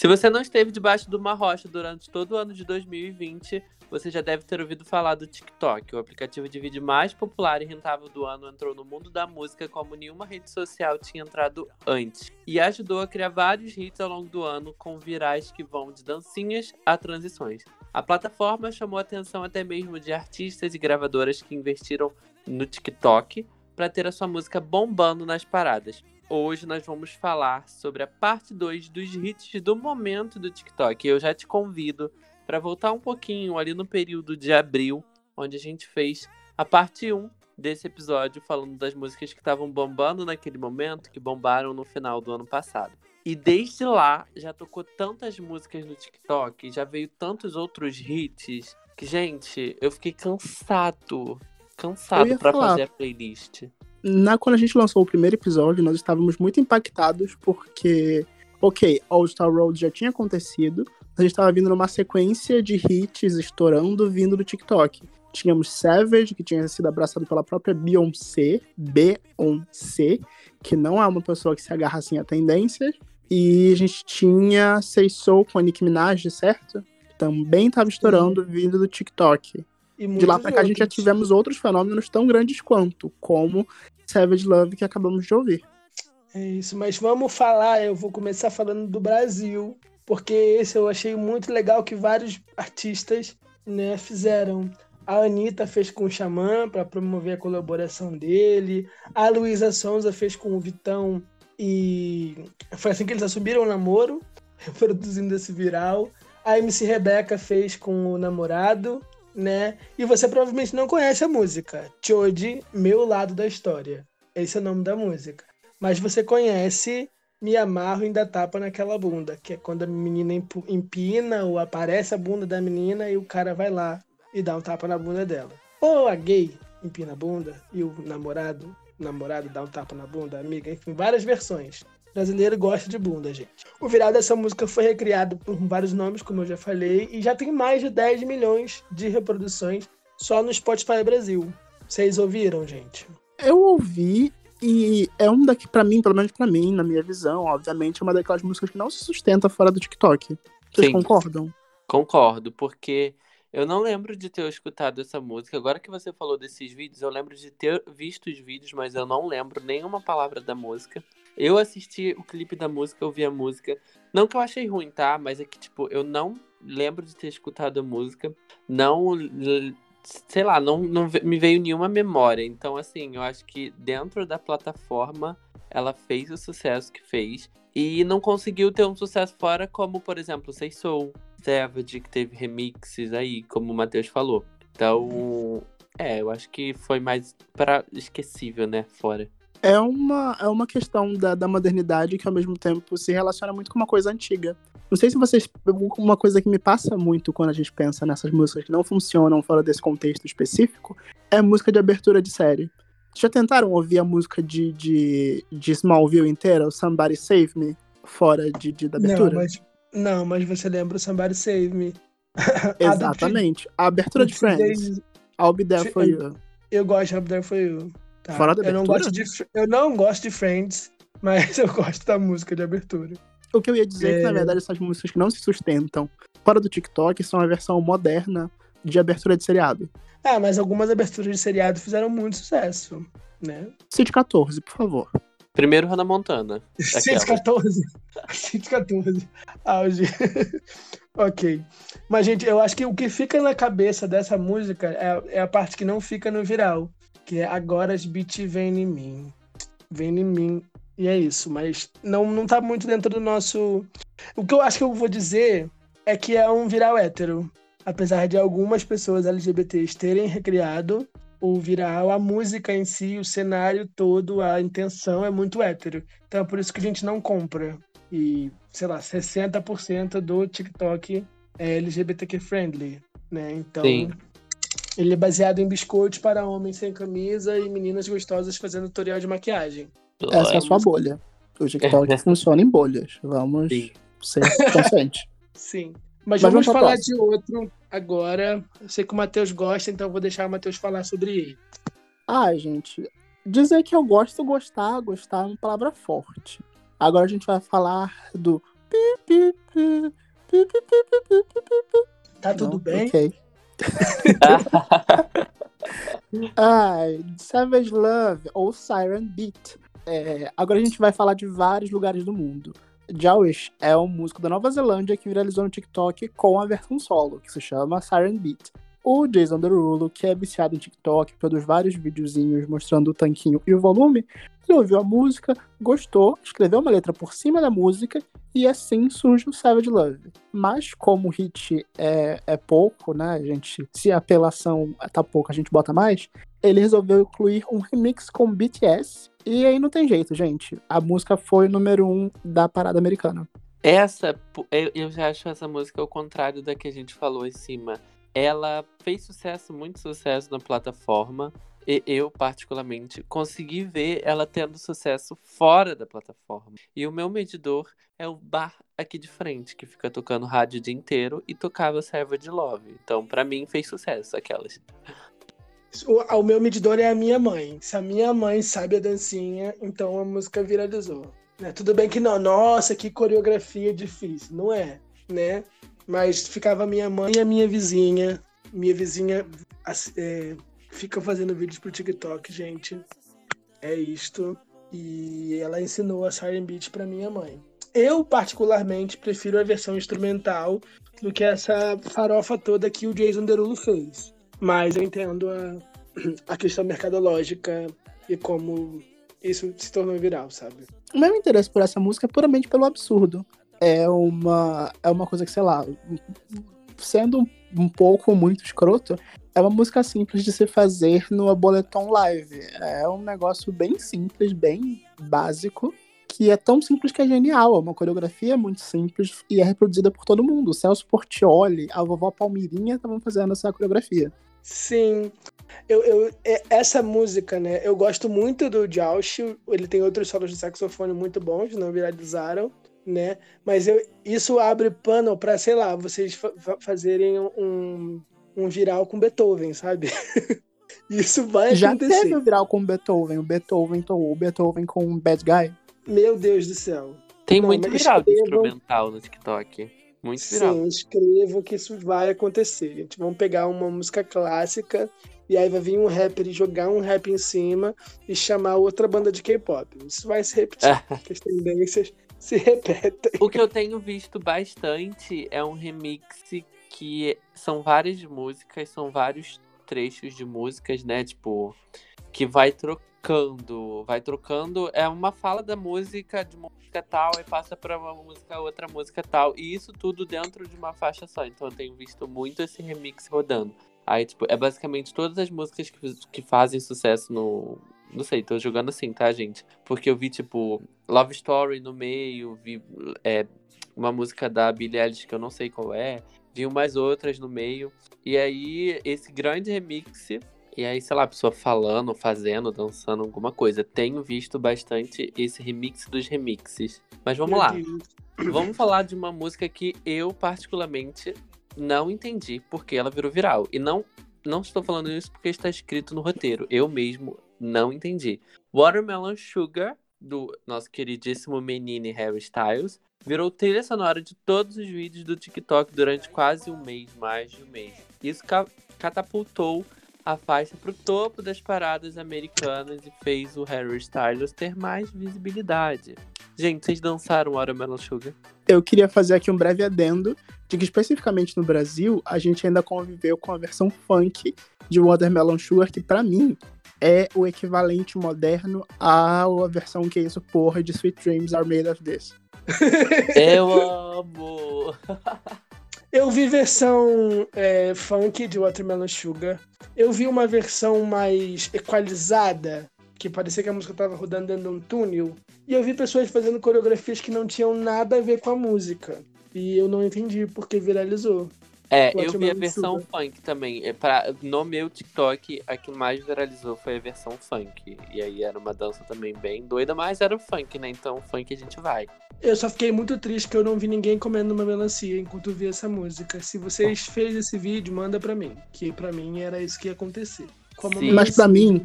Se você não esteve debaixo de uma rocha durante todo o ano de 2020, você já deve ter ouvido falar do TikTok. O aplicativo de vídeo mais popular e rentável do ano entrou no mundo da música como nenhuma rede social tinha entrado antes. E ajudou a criar vários hits ao longo do ano, com virais que vão de dancinhas a transições. A plataforma chamou a atenção até mesmo de artistas e gravadoras que investiram no TikTok para ter a sua música bombando nas paradas. Hoje nós vamos falar sobre a parte 2 dos hits do momento do TikTok. Eu já te convido para voltar um pouquinho ali no período de abril, onde a gente fez a parte 1 desse episódio, falando das músicas que estavam bombando naquele momento, que bombaram no final do ano passado. E desde lá já tocou tantas músicas no TikTok, já veio tantos outros hits, que, gente, eu fiquei cansado. Cansado falar. fazer a playlist. Na, quando a gente lançou o primeiro episódio, nós estávamos muito impactados porque, ok, All Star Road já tinha acontecido, a gente estava vindo numa sequência de hits estourando vindo do TikTok. Tínhamos Savage, que tinha sido abraçado pela própria Beyoncé, Beyoncé, que não é uma pessoa que se agarra assim a tendências. E a gente tinha Say Soul com a Nicki Minaj, certo? Também estava estourando vindo do TikTok. De lá pra cá a gente já tivemos outros fenômenos tão grandes quanto, como Savage Love que acabamos de ouvir. É isso, mas vamos falar, eu vou começar falando do Brasil, porque esse eu achei muito legal que vários artistas né, fizeram. A Anitta fez com o Xamã para promover a colaboração dele, a Luísa Sonza fez com o Vitão e foi assim que eles assumiram o namoro, reproduzindo esse viral. A MC Rebeca fez com o namorado, né? E você provavelmente não conhece a música. Chode, Meu Lado da História. Esse é o nome da música. Mas você conhece Me Amarro e Ainda Tapa Naquela Bunda, que é quando a menina empina ou aparece a bunda da menina e o cara vai lá e dá um tapa na bunda dela. Ou a gay empina a bunda e o namorado, namorado dá um tapa na bunda, amiga, enfim, várias versões. O brasileiro gosta de bunda, gente. O viral dessa música foi recriado por vários nomes, como eu já falei, e já tem mais de 10 milhões de reproduções só no Spotify Brasil. Vocês ouviram, gente? Eu ouvi e é um daqui, pra mim, pelo menos pra mim, na minha visão, obviamente, é uma daquelas músicas que não se sustenta fora do TikTok. Vocês Sim. concordam? Concordo, porque eu não lembro de ter escutado essa música. Agora que você falou desses vídeos, eu lembro de ter visto os vídeos, mas eu não lembro nenhuma palavra da música. Eu assisti o clipe da música, ouvi a música. Não que eu achei ruim, tá? Mas é que, tipo, eu não lembro de ter escutado a música. Não. Sei lá, não, não me veio nenhuma memória. Então, assim, eu acho que dentro da plataforma ela fez o sucesso que fez. E não conseguiu ter um sucesso fora, como, por exemplo, Sei Soul, Savage, que teve remixes aí, como o Matheus falou. Então, é, eu acho que foi mais para esquecível, né, fora. É uma, é uma questão da, da modernidade que, ao mesmo tempo, se relaciona muito com uma coisa antiga. Não sei se vocês. Uma coisa que me passa muito quando a gente pensa nessas músicas que não funcionam fora desse contexto específico é música de abertura de série. Já tentaram ouvir a música de, de, de Smallville inteira, o Somebody Save Me, fora de, de- da abertura? Não, mas, não, mas você lembra o Somebody Save Me. Exatamente. A abertura de Friends. I'll be there for Eu- you. Eu gosto de Up There For You. Tá? Fora da eu não abertura? gosto de eu não gosto de Friends, mas eu gosto da música de abertura. O que eu ia dizer é que, na É. verdade, essas músicas que não se sustentam fora do TikTok são a versão moderna de abertura de seriado. Ah, mas algumas aberturas de seriado fizeram muito sucesso, né? Cite 14, por favor. Primeiro Hannah Montana. 114. 114. Auge. ok. Mas, gente, eu acho que o que fica na cabeça dessa música é, é a parte que não fica no viral. Que é agora as beats vêm em mim. Vem em mim. E é isso. Mas não, não tá muito dentro do nosso. O que eu acho que eu vou dizer é que é um viral hétero. Apesar de algumas pessoas LGBTs terem recriado o viral, a música em si, o cenário todo, a intenção é muito hétero. Então é por isso que a gente não compra. E, sei lá, 60% do TikTok é LGBTQ friendly, né? Então, Sim. ele é baseado em biscoitos para homens sem camisa e meninas gostosas fazendo tutorial de maquiagem. Essa é a sua bolha. O TikTok funciona em bolhas. Vamos Sim. ser conscientes. Sim. Mas, Mas vamos, vamos falar de outro agora. Eu sei que o Matheus gosta, então eu vou deixar o Matheus falar sobre ele. Ah, gente. Dizer que eu gosto, gostar, gostar é uma palavra forte. Agora a gente vai falar do. Tá tudo Não, bem? Ok. Ai, Savage Love ou Siren Beat é, agora a gente vai falar de vários lugares do mundo. Jawish é um músico da Nova Zelândia que viralizou no TikTok com a versão solo, que se chama Siren Beat. O Jason Derulo, que é viciado em TikTok, produz vários videozinhos mostrando o tanquinho e o volume, ele ouviu a música, gostou, escreveu uma letra por cima da música e assim surge o Savage Love. Mas como o hit é, é pouco, né, a gente, se a apelação tá pouco, a gente bota mais, ele resolveu incluir um remix com BTS e aí não tem jeito, gente. A música foi o número um da parada americana. Essa, eu, já acho essa música ao contrário da que a gente falou em cima. Ela fez sucesso, muito sucesso na plataforma. E eu, particularmente, consegui ver ela tendo sucesso fora da plataforma. E o meu medidor é o bar aqui de frente, que fica tocando rádio o dia inteiro e tocava Savage Love. Então, pra mim, fez sucesso aquelas. O, o meu medidor é a minha mãe. Se a minha mãe sabe a dancinha, então a música viralizou. Né? Tudo bem que não, nossa, que coreografia difícil. Não é, né? Mas ficava a minha mãe e a minha vizinha. Minha vizinha é, fica fazendo vídeos pro TikTok, gente. É isto. E ela ensinou a Siren Beat pra minha mãe. Eu, particularmente, prefiro a versão instrumental do que essa farofa toda que o Jason Derulo fez. Mas eu entendo a, a questão mercadológica e como isso se tornou viral, sabe? O meu interesse por essa música é puramente pelo absurdo. É uma, é uma coisa que, sei lá, sendo um pouco muito escroto, é uma música simples de se fazer no Ableton Live. É um negócio bem simples, bem básico, que é tão simples que é genial. É uma coreografia muito simples e é reproduzida por todo mundo. O Celso Portioli, a vovó Palmirinha estavam fazendo essa coreografia. Sim. Eu, eu, é- essa música, né? Eu gosto muito do Josh. Ele tem outros solos de saxofone muito bons, não viralizaram, né? Mas eu, isso abre pano pra, sei lá, vocês fa- fazerem um, um viral com Beethoven, sabe? isso vai Já acontecer. teve o viral com Beethoven. O Beethoven o Beethoven com um Bad Guy. Meu Deus do céu. Tem Não, muito viral escrevam- instrumental no TikTok. Muito viral. Sim, escrevo que isso vai acontecer, gente. Vamos pegar uma música clássica e aí vai vir um rapper e jogar um rap em cima e chamar outra banda de K-pop. Isso vai se repetir, porque as tendências se repetem. O que eu tenho visto bastante é um remix que são várias músicas, são vários trechos de músicas, né? Tipo, que vai trocando, vai trocando. É uma fala da música, de música tal, e passa pra uma música, outra música tal. E isso tudo dentro de uma faixa só. Então eu tenho visto muito esse remix rodando. Aí, tipo, é basicamente todas as músicas que, que fazem sucesso no. Não sei, tô jogando assim, tá, gente? Porque eu vi, tipo, Love Story no meio, vi é, uma música da Billie Eilish que eu não sei qual é, vi umas outras no meio. E aí, esse grande remix, e aí, sei lá, a pessoa falando, fazendo, dançando alguma coisa. Tenho visto bastante esse remix dos remixes. Mas vamos lá. Vamos falar de uma música que eu, particularmente, não entendi porque ela virou viral. E não, não estou falando isso porque está escrito no roteiro. Eu mesmo Não entendi. Watermelon Sugar, do nosso queridíssimo menino Harry Styles, virou trilha sonora de todos os vídeos do TikTok durante quase um mês, mais de um mês. Isso ca- catapultou a faixa pro topo das paradas americanas e fez o Harry Styles ter mais visibilidade. Gente, vocês dançaram Watermelon Sugar? Eu queria fazer aqui um breve adendo de que especificamente no Brasil a gente ainda conviveu com a versão funk de Watermelon Sugar, que pra mim é o equivalente moderno à versão que é isso, porra, de Sweet Dreams Are Made of This. Eu amo! Eu vi versão é, funk de Watermelon Sugar. Eu vi uma versão mais equalizada, que parecia que a música tava rodando dentro de um túnel. E eu vi pessoas fazendo coreografias que não tinham nada a ver com a música. E eu não entendi porque viralizou. É, eu vi a versão funk também. É pra, no meu TikTok, a que mais viralizou foi a versão funk. E aí era uma dança também bem doida, mas era o funk, né? Então funk a gente vai. Eu só fiquei muito triste que eu não vi ninguém comendo uma melancia enquanto eu vi essa música. Se vocês fez esse vídeo, manda pra mim. Que pra mim era isso que ia acontecer. Como Sim. Mas pra mim,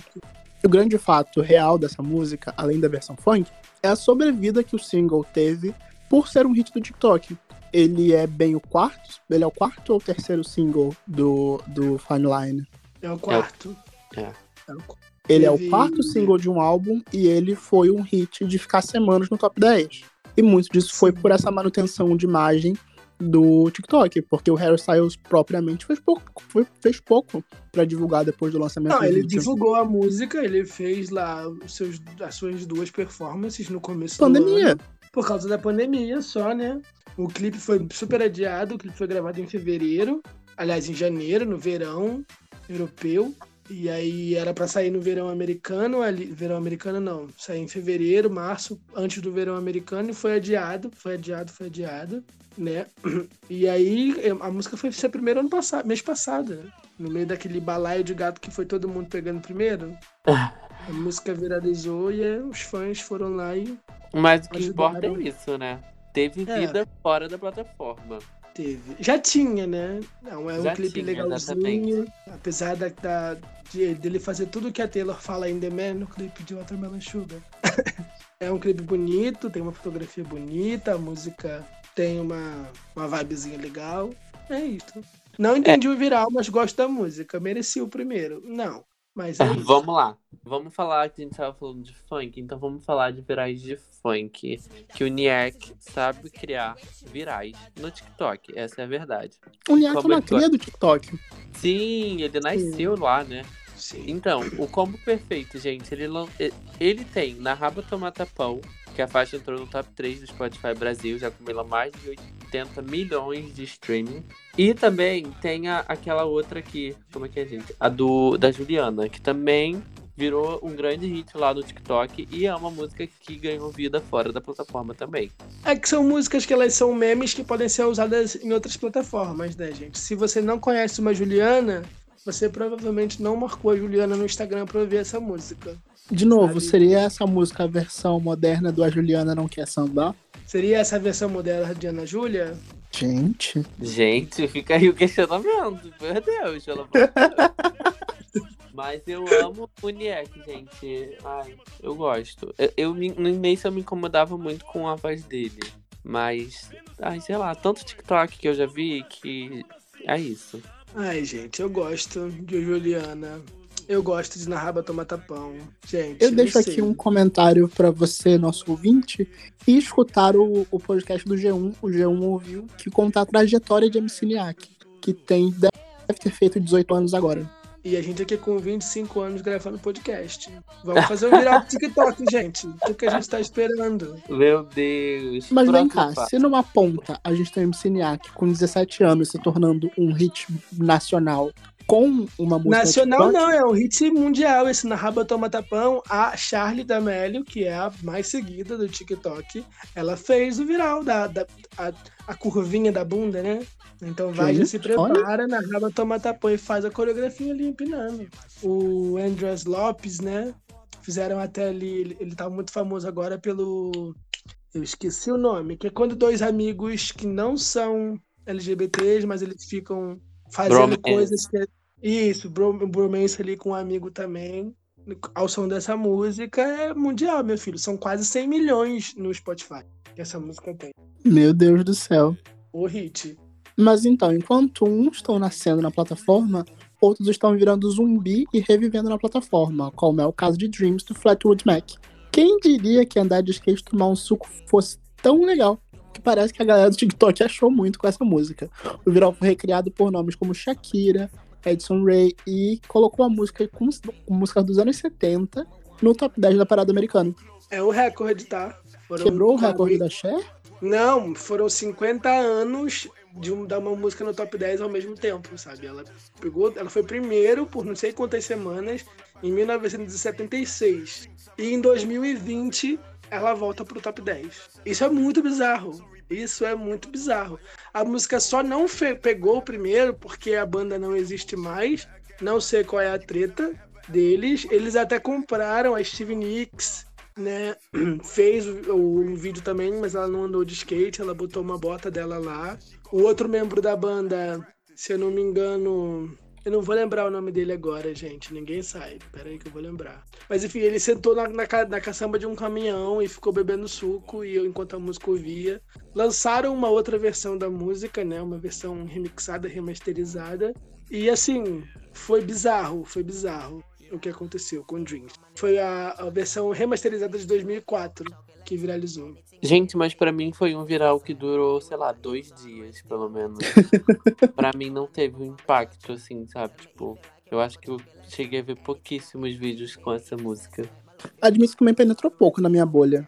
o grande fato real dessa música, além da versão funk, é a sobrevida que o single teve por ser um hit do TikTok. Ele é bem o quarto, ele é o quarto ou terceiro single do, do Fine Line. É o quarto. É. É o qu- Ele é o quarto single de um álbum e ele foi um hit de ficar semanas no top 10. E muito disso foi por essa manutenção de imagem do TikTok, porque o Harry Styles propriamente fez pouco, foi- fez pouco pra divulgar depois do lançamento Não, do ele vídeo. divulgou a música, ele fez lá seus, as suas duas performances no começo do ano. Por causa da pandemia só, né? O clipe foi super adiado, o clipe foi gravado em fevereiro, aliás, em janeiro, no verão europeu. E aí era pra sair no verão americano, ali, verão americano não, sair em fevereiro, março, antes do verão americano, e foi adiado, foi adiado, foi adiado, né? E aí a música foi ser primeiro ano passado, mês passado, né? No meio daquele balaio de gato que foi todo mundo pegando primeiro. A música viralizou e aí os fãs foram lá e Mas o que importa é isso, né? Teve É. vida fora da plataforma. Teve. Já tinha, né? Não, é um Já clipe tinha, legalzinho. Apesar da, da- de- dele fazer tudo que a Taylor fala em The Man no clipe de Watermelon Sugar. é um clipe bonito, tem uma fotografia bonita, a música tem uma, uma vibezinha legal. É isso. Não entendi o viral, mas gosto da música. Mereci o primeiro. Não. Mas é. Vamos lá. Vamos falar que a gente tava falando de funk, então vamos falar de virais de funk. Que o Niek sabe criar virais no TikTok. Essa é a verdade. O Niak é Como uma é cria do TikTok. Sim, ele nasceu lá, né? Sim. Então, o combo perfeito, gente, ele, ele tem Na Raba Tomata Pão, que a faixa entrou no top 3 do Spotify Brasil, já acumula mais de 80 milhões de streaming. E também tem a- aquela outra aqui, como é que é, gente? A do da Juliana, que também virou um grande hit lá no TikTok e é uma música que ganhou vida fora da plataforma também. É que são músicas que elas são memes que podem ser usadas em outras plataformas, né, gente? Se você não conhece uma Juliana, você provavelmente não marcou a Juliana no Instagram pra ouvir essa música. De novo, Sabe? seria essa música a versão moderna do A Juliana Não Quer Sambar? Seria essa a versão moderna de Ana Júlia? Gente, Gente, fica aí o questionamento, meu Deus, pelo amor de Deus. Mas eu amo o Niek, gente. Ai, eu gosto. Eu, eu no início eu me incomodava muito com a voz dele. Mas, ai, sei lá, tanto TikTok que eu já vi que é isso. Ai, gente, eu gosto de Juliana. Eu gosto de Narraba Tomar Tapão. Gente, eu deixo sei. aqui um comentário pra você, nosso ouvinte, e escutar o, o podcast do G1, o G1 ouviu, que conta a trajetória de MC Niak, que tem, deve ter feito 18 anos agora. E a gente aqui com 25 anos gravando podcast. Vamos fazer um viral pro TikTok, gente. O que, a gente tá esperando? Meu Deus. Mas vem cá, se numa ponta a gente tem o MC Niak com 17 anos se tornando um hit nacional com uma música Nacional não, é um hit mundial esse na Raba Toma Tapão. A Charlie D'Amelio, que é a mais seguida do TikTok, ela fez o viral da, da a, a curvinha da bunda, né? Então vai, já se prepara na Raba Toma Tapão e faz a coreografia ali empinando. O Andreas Lopes, né? Fizeram até ali, ele, ele tá muito famoso agora pelo. Eu esqueci o nome, que é quando dois amigos que não são LGBTs, mas eles ficam fazendo Bromance. coisas que. Isso, bro- bromance ali com um amigo também. ao som dessa música é mundial, meu filho. São quase 100 milhões no Spotify que essa música tem. Meu Deus do céu. O hit. Mas então, enquanto uns estão nascendo na plataforma, outros estão virando zumbi e revivendo na plataforma, como é o caso de Dreams do Flatwood Mac. Quem diria que andar de skate e tomar um suco fosse tão legal? Que parece que a galera do TikTok achou muito com essa música. O viral foi recriado por nomes como Shakira, Edson Ray e colocou a música com, com música dos anos 70 no top 10 da parada americana. É o recorde, tá? Foram Quebrou o recorde da Cher? Não, foram 50 anos de um- dar uma música no top 10 ao mesmo tempo, sabe? Ela pegou, ela foi primeiro por não sei quantas semanas em 1976. E em 2020 ela volta pro top 10. Isso é muito bizarro. Isso é muito bizarro. A música só não pegou primeiro porque a banda não existe mais. Não sei qual é a treta deles. Eles até compraram a Stevie Nicks, né? Fez o vídeo também, mas ela não andou de skate. Ela botou uma bota dela lá. O outro membro da banda, se eu não me engano, eu não vou lembrar o nome dele agora, gente. Ninguém sabe. Pera aí que eu vou lembrar. Mas enfim, ele sentou na, na, na caçamba de um caminhão e ficou bebendo suco e eu, enquanto a música ouvia. Lançaram uma outra versão da música, né? Uma versão remixada, remasterizada. E assim, foi bizarro, foi bizarro o que aconteceu com Dreams. Foi a, a versão remasterizada de 2004 que viralizou. Gente, mas pra mim foi um viral que durou, sei lá, dois dias, pelo menos. pra mim não teve um impacto, assim, sabe? Tipo, eu acho que eu cheguei a ver pouquíssimos vídeos com essa música. Admito que me penetrou pouco na minha bolha.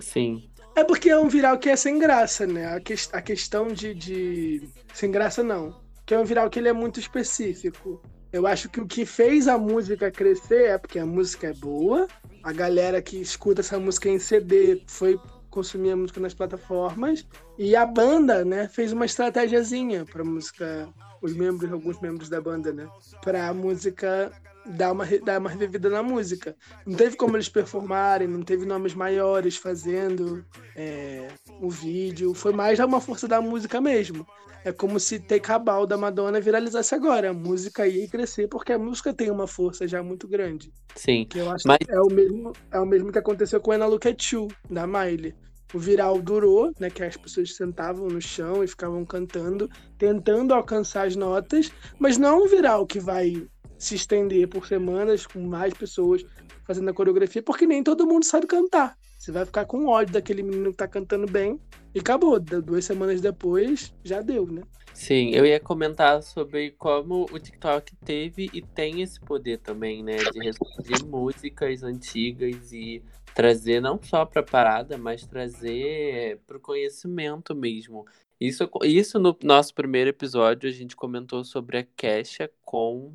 Sim. É porque é um viral que é sem graça, né? A, que- a questão de, de. Sem graça, não. Que é um viral que ele é muito específico. Eu acho que o que fez a música crescer é porque a música é boa, a galera que escuta essa música em CD foi consumir a música nas plataformas, e a banda, né, fez uma estratégiazinha pra música, os membros, alguns membros da banda, né, pra música dar uma, dar uma revivida na música. Não teve como eles performarem, não teve nomes maiores fazendo é, o vídeo. Foi mais uma força da música mesmo. É como se Take a Bow da Madonna viralizasse agora. A música ia crescer porque a música tem uma força já muito grande. Sim. Que eu acho Mas- que é o mesmo, é o mesmo que aconteceu com Ana Look at You, da Miley. O viral durou, né? Que as pessoas sentavam no chão e ficavam cantando, tentando alcançar as notas, mas não é um viral que vai se estender por semanas com mais pessoas fazendo a coreografia, porque nem todo mundo sabe cantar. Você vai ficar com ódio daquele menino que tá cantando bem e acabou. Du- Duas semanas depois, já deu, né? Sim, eu ia comentar sobre como o TikTok teve e tem esse poder também, né? De ressurgir músicas antigas e trazer não só pra parada, mas trazer pro conhecimento mesmo. Isso, isso no nosso primeiro episódio a gente comentou sobre a Kesha com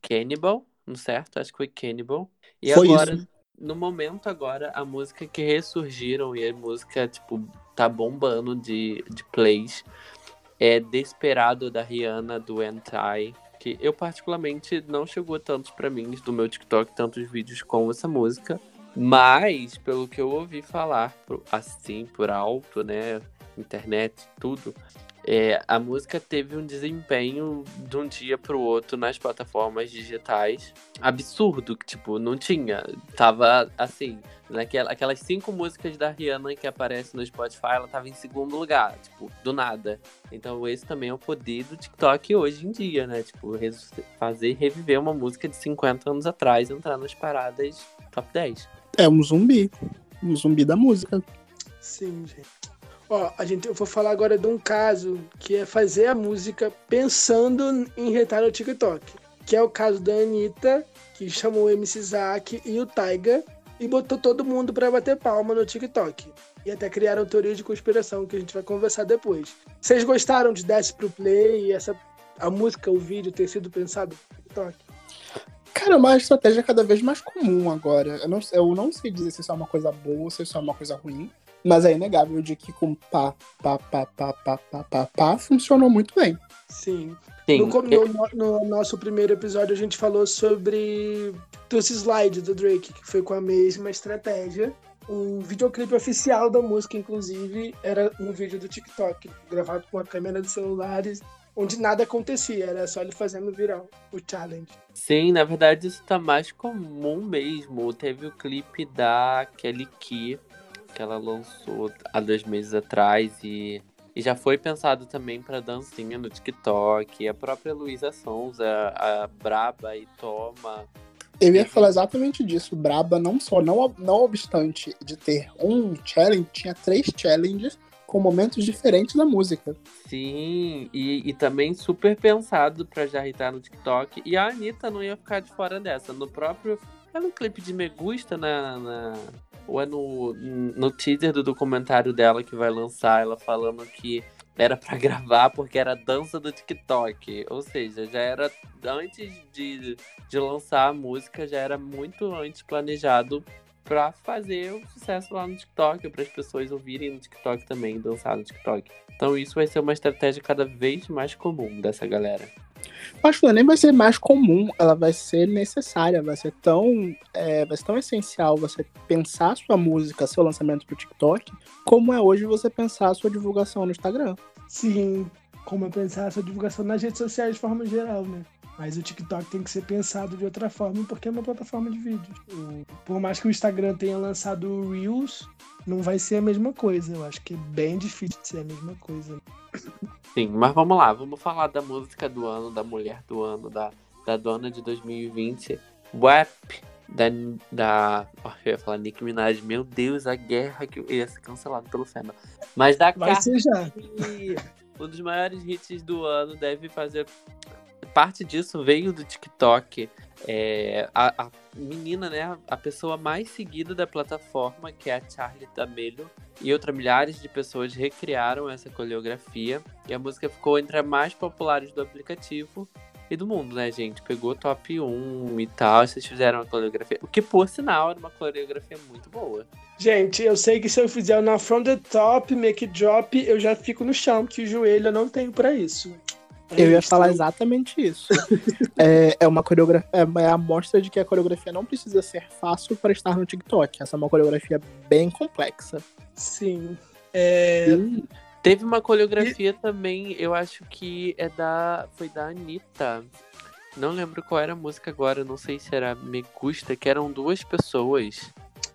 Cannibal, não certo? Acho que foi Cannibal. E Foi agora, isso. no momento agora, a música que ressurgiram e a música, tipo, tá bombando de, de plays é Desperado da Rihanna do Anti, que eu particularmente não chegou tantos pra mim do meu TikTok tantos vídeos com essa música, mas pelo que eu ouvi falar assim por alto, né, internet, tudo, é, a música teve um desempenho de um dia pro outro nas plataformas digitais absurdo, que tipo, não tinha, tava assim, naquela, aquelas cinco músicas da Rihanna que aparecem no Spotify, ela tava em segundo lugar, tipo, do nada. Então esse também é o poder do TikTok hoje em dia, né? Tipo, fazer reviver uma música de 50 anos atrás, entrar nas paradas top 10. É um zumbi. Um zumbi da música. Sim, gente. Ó, a gente, eu vou falar agora de um caso que é fazer a música pensando em retar no TikTok. Que é o caso da Anitta, que chamou o MC Zack e o Taiga e botou todo mundo pra bater palma no TikTok. E até criaram teoria de conspiração que a gente vai conversar depois. Vocês gostaram de Desce pro Play e essa, a música, o vídeo ter sido pensado no TikTok? Cara, é uma estratégia cada vez mais comum agora. Eu não, eu não sei dizer se isso é uma coisa boa ou se isso é uma coisa ruim. Mas é inegável de que com pá, pá, pá, pá, pá, pá, pá, pá funcionou muito bem. Sim. Sim. No, é- no, no, nosso primeiro episódio, a gente falou sobre esse slide do Drake, que foi com a mesma estratégia. O videoclipe oficial da música, inclusive, era um vídeo do TikTok, gravado com a câmera de celulares, onde nada acontecia, era só ele fazendo viral, o challenge. Sim, na verdade isso tá mais comum mesmo. Teve o clipe da Kelly Key, que ela lançou há dois meses atrás e, e já foi pensado também pra dancinha no TikTok. A própria Luísa Sonza, a Braba e Toma. Eu ia falar exatamente disso. Braba, não só, não, não obstante de ter um challenge, tinha três challenges com momentos diferentes da música. Sim, e, e também super pensado pra já irritar no TikTok. E a Anitta não ia ficar de fora dessa. No próprio. É no clipe de Me Gusta, na, na- ou é no, no teaser do documentário dela que vai lançar, ela falando que era pra gravar porque era dança do TikTok. Ou seja, já era antes de, de lançar a música, já era muito antes planejado pra fazer o sucesso lá no TikTok, para as pessoas ouvirem no TikTok também, dançar no TikTok. Então isso vai ser uma estratégia cada vez mais comum dessa galera. Acho que nem vai ser mais comum, ela vai ser necessária, vai ser tão, é, vai ser tão essencial você pensar sua música, seu lançamento pro TikTok, como é hoje você pensar sua divulgação no Instagram. Sim, como eu pensar essa divulgação nas redes sociais de forma geral, né? Mas o TikTok tem que ser pensado de outra forma porque é uma plataforma de vídeos. Por mais que o Instagram tenha lançado Reels, não vai ser a mesma coisa. Eu acho que é bem difícil de ser a mesma coisa. Sim, mas vamos lá, vamos falar da música do ano, da mulher do ano, da, da dona de 2020, WAP, da, da. ó, eu ia falar Nicki Minaj, meu Deus, a guerra que ia ser cancelado pelo Fema. Mas da Vai Cardi ser já. Um dos maiores hits do ano, deve fazer. Parte disso veio do TikTok. É, a, a menina, né? A pessoa mais seguida da plataforma, que é a Charlie D'Amelio, e outras milhares de pessoas recriaram essa coreografia. E a música ficou entre as mais populares do aplicativo e do mundo, né, gente? Pegou top 1 e tal. Vocês fizeram a coreografia. O que, por sinal, era uma coreografia muito boa. Gente, eu sei que se eu fizer na from the top, make drop, eu já fico no chão, que o joelho eu não tenho pra isso. É Eu ia falar exatamente isso. é, é uma coreografia, é a mostra de que a coreografia não precisa ser fácil para estar no TikTok. Essa é uma coreografia bem complexa. Sim. É, Teve uma coreografia também, eu acho que é da. Foi da Anitta. Não lembro qual era a música agora, não sei se era Me Gusta, que eram duas pessoas.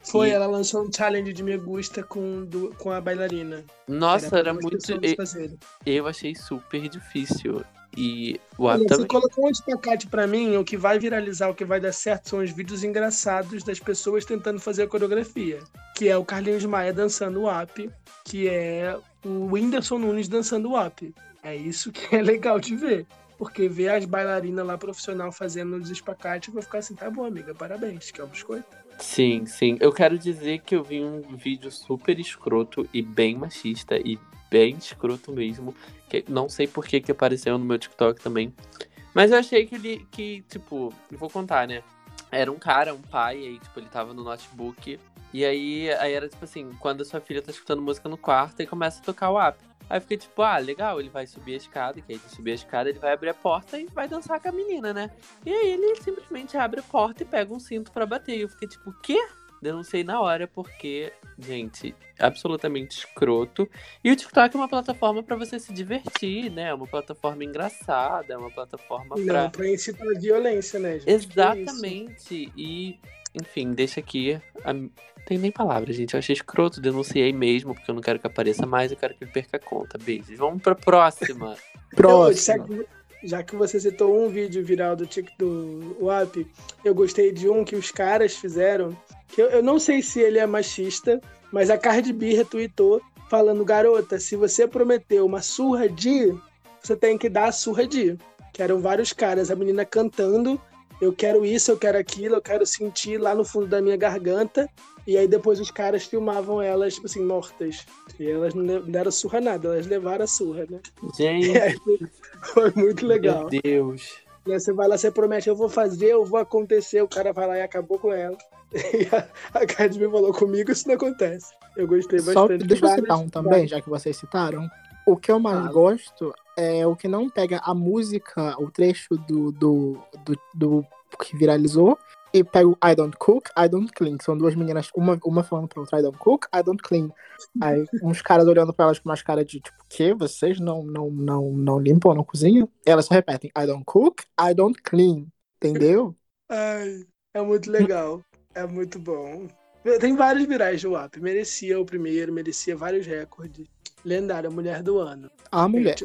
Foi, E- ela lançou um challenge de Me Gusta com, du- com a bailarina. Nossa, era duas muito. e- fazerem. Eu achei super difícil. E o Olha, ato você também. colocou um espacate pra mim, o que vai viralizar, o que vai dar certo são os vídeos engraçados das pessoas tentando fazer a coreografia. Que é o Carlinhos Maia dançando o app, que é o Whindersson Nunes dançando o app. É isso que é legal de ver. Porque ver as bailarinas lá profissional fazendo os espacates, eu vou ficar assim, tá bom, amiga, parabéns, que é um biscoito. Sim, sim. Eu quero dizer que eu vi um vídeo super escroto e bem machista e bem escroto mesmo. Que não sei por que, que apareceu no meu TikTok também. Mas eu achei que ele, que, tipo, vou contar, né? Era um cara, um pai, aí, tipo, ele tava no notebook. E aí, aí era tipo assim, quando a sua filha tá escutando música no quarto e começa a tocar o app. Aí fiquei tipo, ah, legal, ele vai subir a escada, que aí de subir a escada ele vai abrir a porta e vai dançar com a menina, né? E aí ele simplesmente abre a porta e pega um cinto pra bater. E eu fiquei tipo, o quê? Denunciei na hora porque, gente, absolutamente escroto. E o TikTok é uma plataforma pra você se divertir, né? É uma plataforma engraçada, é uma plataforma pra. Não, pra incitar violência, né, gente? Exatamente. E, enfim, deixa aqui. A... Tem nem palavras, gente. Eu achei escroto, denunciei mesmo, porque eu não quero que apareça mais, eu quero que ele perca a conta. Beijos. Vamos pra próxima. Então, que, já que você citou um vídeo viral do Tik do WAP, eu gostei de um que os caras fizeram, que eu, eu não sei se ele é machista, mas a Cardi B retweetou falando, garota, se você prometeu uma surra de, você tem que dar a surra de. Que eram vários caras, a menina cantando, eu quero isso, eu quero aquilo, eu quero sentir lá no fundo da minha garganta. E aí depois os caras filmavam elas, tipo assim, mortas. E elas não deram surra nada, elas levaram a surra, né? Gente, Foi muito legal. meu Deus. Né, Você vai lá, você promete, eu vou fazer, eu vou acontecer, o cara vai lá e acabou com ela. E a, a falou comigo, isso não acontece. Eu gostei Só, bastante. deixa eu citar um também, já que vocês citaram. O que eu mais gosto é o que não pega a música, o trecho do, do, do, do que viralizou, e pego I don't cook, I don't clean. São duas meninas, uma, uma falando pra outra, I don't cook, I don't clean. Aí uns caras olhando pra elas com umas caras de tipo, que? Vocês não, não, não, não limpam, não cozinham? E elas só repetem, I don't cook, I don't clean. Entendeu? Ai, é muito legal. É muito bom. Tem vários virais no app. Merecia o primeiro, merecia vários recordes. Lendária, Mulher do Ano. A mulher.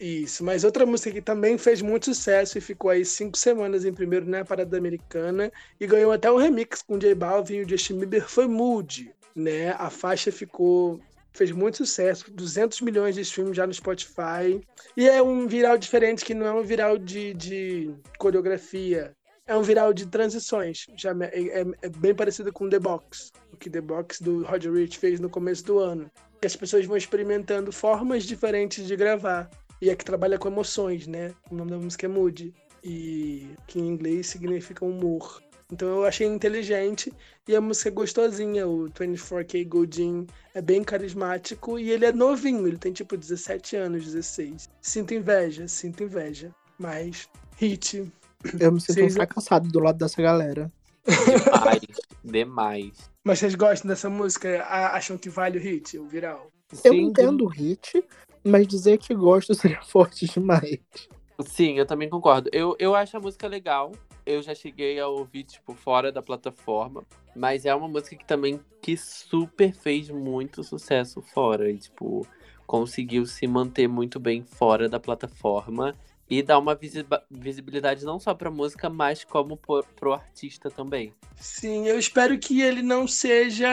Isso, mas outra música que também fez muito sucesso e ficou aí cinco semanas em primeiro na parada americana e ganhou até um remix com J Balvin e o Justin Bieber foi Mood, né? A faixa ficou fez muito sucesso, 200 milhões de streams já no Spotify e é um viral diferente que não é um viral de, de coreografia, é um viral de transições, já é, é- é bem parecido com The Box, o que The Box do Roger Rich fez no começo do ano. Que as pessoas vão experimentando formas diferentes de gravar e é que trabalha com emoções, né? O nome da música é Mood. E que em inglês significa humor. Então eu achei inteligente e a música é gostosinha. O 24K Goldin é bem carismático e ele é novinho, ele tem tipo 17 anos, 16. Sinto inveja, sinto inveja. Mas, hit. Eu me sinto um Vocês- fracassado do lado dessa galera. Demais. demais. Mas vocês gostam dessa música? Acham que vale o hit, o viral? Eu Sim, entendo o hit, mas dizer que gosto seria forte demais. Sim, eu também concordo. Eu, eu acho a música legal. Eu já cheguei a ouvir, tipo, fora da plataforma. Mas é uma música que também que super fez muito sucesso fora. E, tipo, conseguiu se manter muito bem fora da plataforma. E dar uma visibilidade não só pra música, mas como pro, pro artista também. Sim, eu espero que ele não seja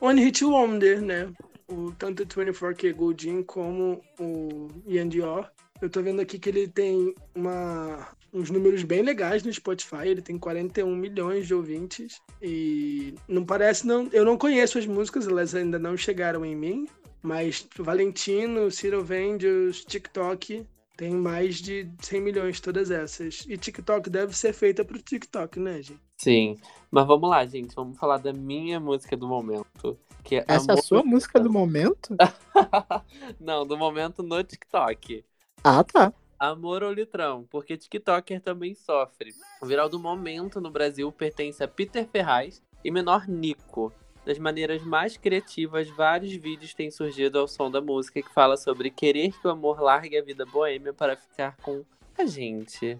One Hit Wonder, né? O, tanto o 24K Goldin como o Ian Dior. Eu tô vendo aqui que ele tem uma, uns números bem legais no Spotify. Ele tem 41 milhões de ouvintes. E não parece, não. Eu não conheço as músicas, elas ainda não chegaram em mim. Mas Valentino, Ciro Vendios, TikTok, tem mais de 100 milhões todas essas. E TikTok deve ser feita pro TikTok, né, gente? Sim. Mas vamos lá, gente. Vamos falar da minha música do momento. Que é Essa é a sua música do momento? não, do momento no TikTok. Ah, tá. Amor ou litrão, porque TikToker também sofre. O viral do momento no Brasil pertence a Peter Ferraz e menor Nico. Das maneiras mais criativas, vários vídeos têm surgido ao som da música que fala sobre querer que o amor largue a vida boêmia para ficar com a gente.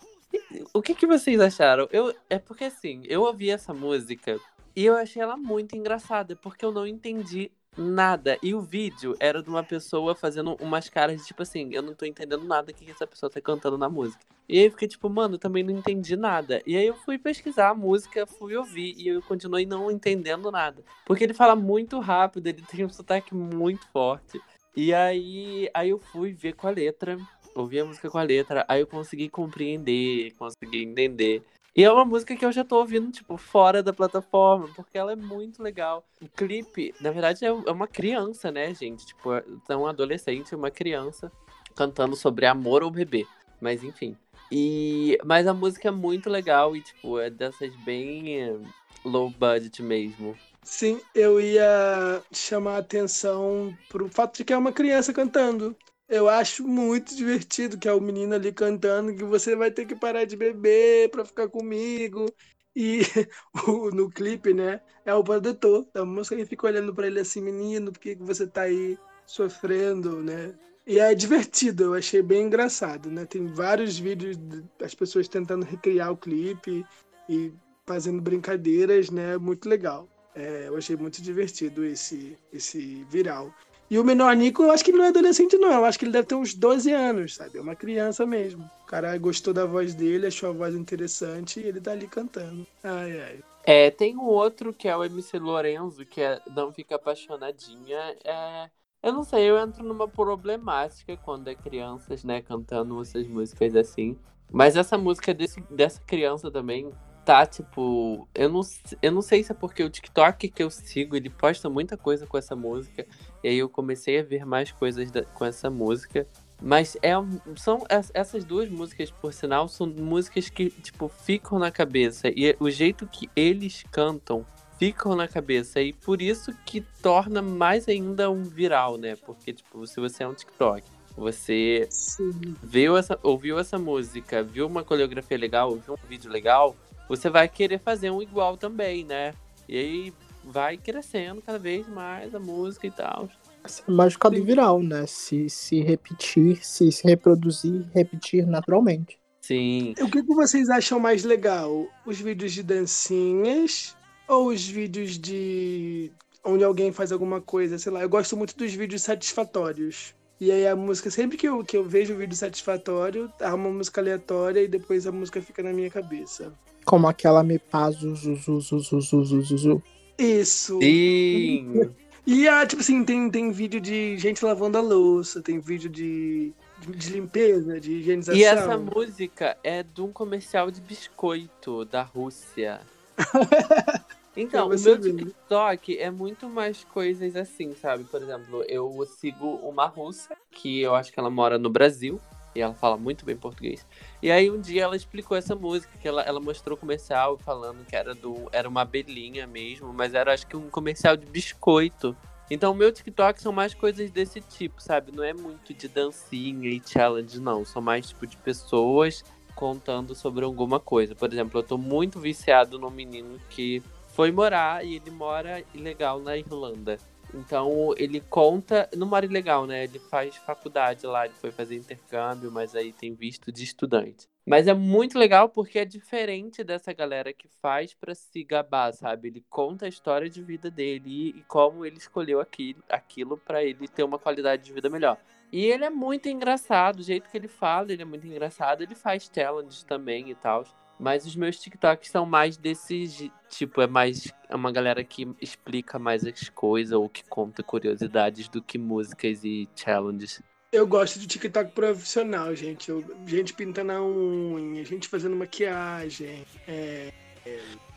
O que, que vocês acharam? Eu, é porque assim, eu ouvi essa música e eu achei ela muito engraçada, porque eu não entendi nada. E o vídeo era de uma pessoa fazendo umas caras tipo assim, eu não tô entendendo nada que essa pessoa tá cantando na música. E aí eu fiquei tipo, mano, eu também não entendi nada. E aí eu fui pesquisar a música, fui ouvir e eu continuei não entendendo nada. Porque ele fala muito rápido, ele tem um sotaque muito forte. E aí, aí eu fui ver com a letra, ouvi a música com a letra, aí eu consegui compreender, consegui entender. E é uma música que eu já tô ouvindo, tipo, fora da plataforma, porque ela é muito legal. O clipe, na verdade, é é uma criança, né, gente? Tipo, é um adolescente, uma criança, cantando sobre amor ou bebê. Mas enfim. E, mas a música é muito legal e, tipo, é dessas bem eh, low budget mesmo. Sim, eu ia chamar a atenção pro fato de que é uma criança cantando. Eu acho muito divertido que é o menino ali cantando que você vai ter que parar de beber pra ficar comigo. E o- no clipe, né, é o produtor da música que fica olhando pra ele assim, menino, por que você tá aí sofrendo, né? E é divertido, eu achei bem engraçado, né? Tem vários vídeos das pessoas tentando recriar o clipe e fazendo brincadeiras, né? Muito legal. É, eu achei muito divertido esse, esse viral. E o menor Nico, eu acho que ele não é adolescente, não. Eu acho que ele deve ter uns 12 anos, sabe? É uma criança mesmo. O cara gostou da voz dele, achou a voz interessante e ele tá ali cantando. Ai, ai. É, tem um outro que é o MC Lorenzo, que é Não Fica Apaixonadinha. É, eu não sei, eu entro numa problemática quando é crianças, né, cantando essas músicas assim. Mas essa música desse, dessa criança também tá, tipo. Eu não, eu não sei se é porque o TikTok que eu sigo, ele posta muita coisa com essa música. E aí eu comecei a ver mais coisas da- com essa música. Mas é, são es- essas duas músicas, por sinal, são músicas que, tipo, ficam na cabeça. E o jeito que eles cantam ficam na cabeça. E por isso que torna mais ainda um viral, né? Porque, tipo, se você é um TikTok, você Sim. viu essa, ouviu essa música, viu uma coreografia legal, viu um vídeo legal, você vai querer fazer um igual também, né? E aí vai crescendo cada vez mais a música e tal. Essa é mágica do viral, né? Se, se repetir, se, se reproduzir, repetir naturalmente. Sim. O que, vocês acham mais legal? Os vídeos de dancinhas ou os vídeos de. onde alguém faz alguma coisa, sei lá. Eu gosto muito dos vídeos satisfatórios. E aí a música, sempre que eu, que eu vejo o um vídeo satisfatório, arma uma música aleatória e depois a música fica na minha cabeça. Como aquela me paz, uzu, uzu, uzu, uzu, uzu, uzu. Isso. Sim. E ah, tipo assim, tem, tem vídeo de gente lavando a louça, tem vídeo de, de, limpeza, de higienização. E essa música é de um comercial de biscoito da Rússia. Então, o meu ver. TikTok é muito mais coisas assim, sabe? Por exemplo, eu sigo uma russa, que eu acho que ela mora no Brasil, e ela fala muito bem português. E aí um dia ela explicou essa música, que ela, ela mostrou o comercial falando que era do. Era uma abelhinha mesmo, mas era acho que um comercial de biscoito. Então o meu TikTok são mais coisas desse tipo, sabe? Não é muito de dancinha e challenge, não. São mais tipo de pessoas contando sobre alguma coisa. Por exemplo, eu tô muito viciado num menino que foi morar e ele mora ilegal na Irlanda. Então ele conta, não mora ilegal, né? Ele faz faculdade lá, ele foi fazer intercâmbio, mas aí tem visto de estudante. Mas é muito legal porque é diferente dessa galera que faz pra se gabar, sabe? Ele conta a história de vida dele e, e como ele escolheu aquilo, aquilo para ele ter uma qualidade de vida melhor. E ele é muito engraçado, o jeito que ele fala, ele é muito engraçado. Ele faz challenges também e tal. Mas os meus TikToks são mais desses. Tipo, é mais. É uma galera que explica mais as coisas ou que conta curiosidades do que músicas e challenges. Eu gosto de TikTok profissional, gente. Eu- gente pintando a unha, gente fazendo maquiagem. É,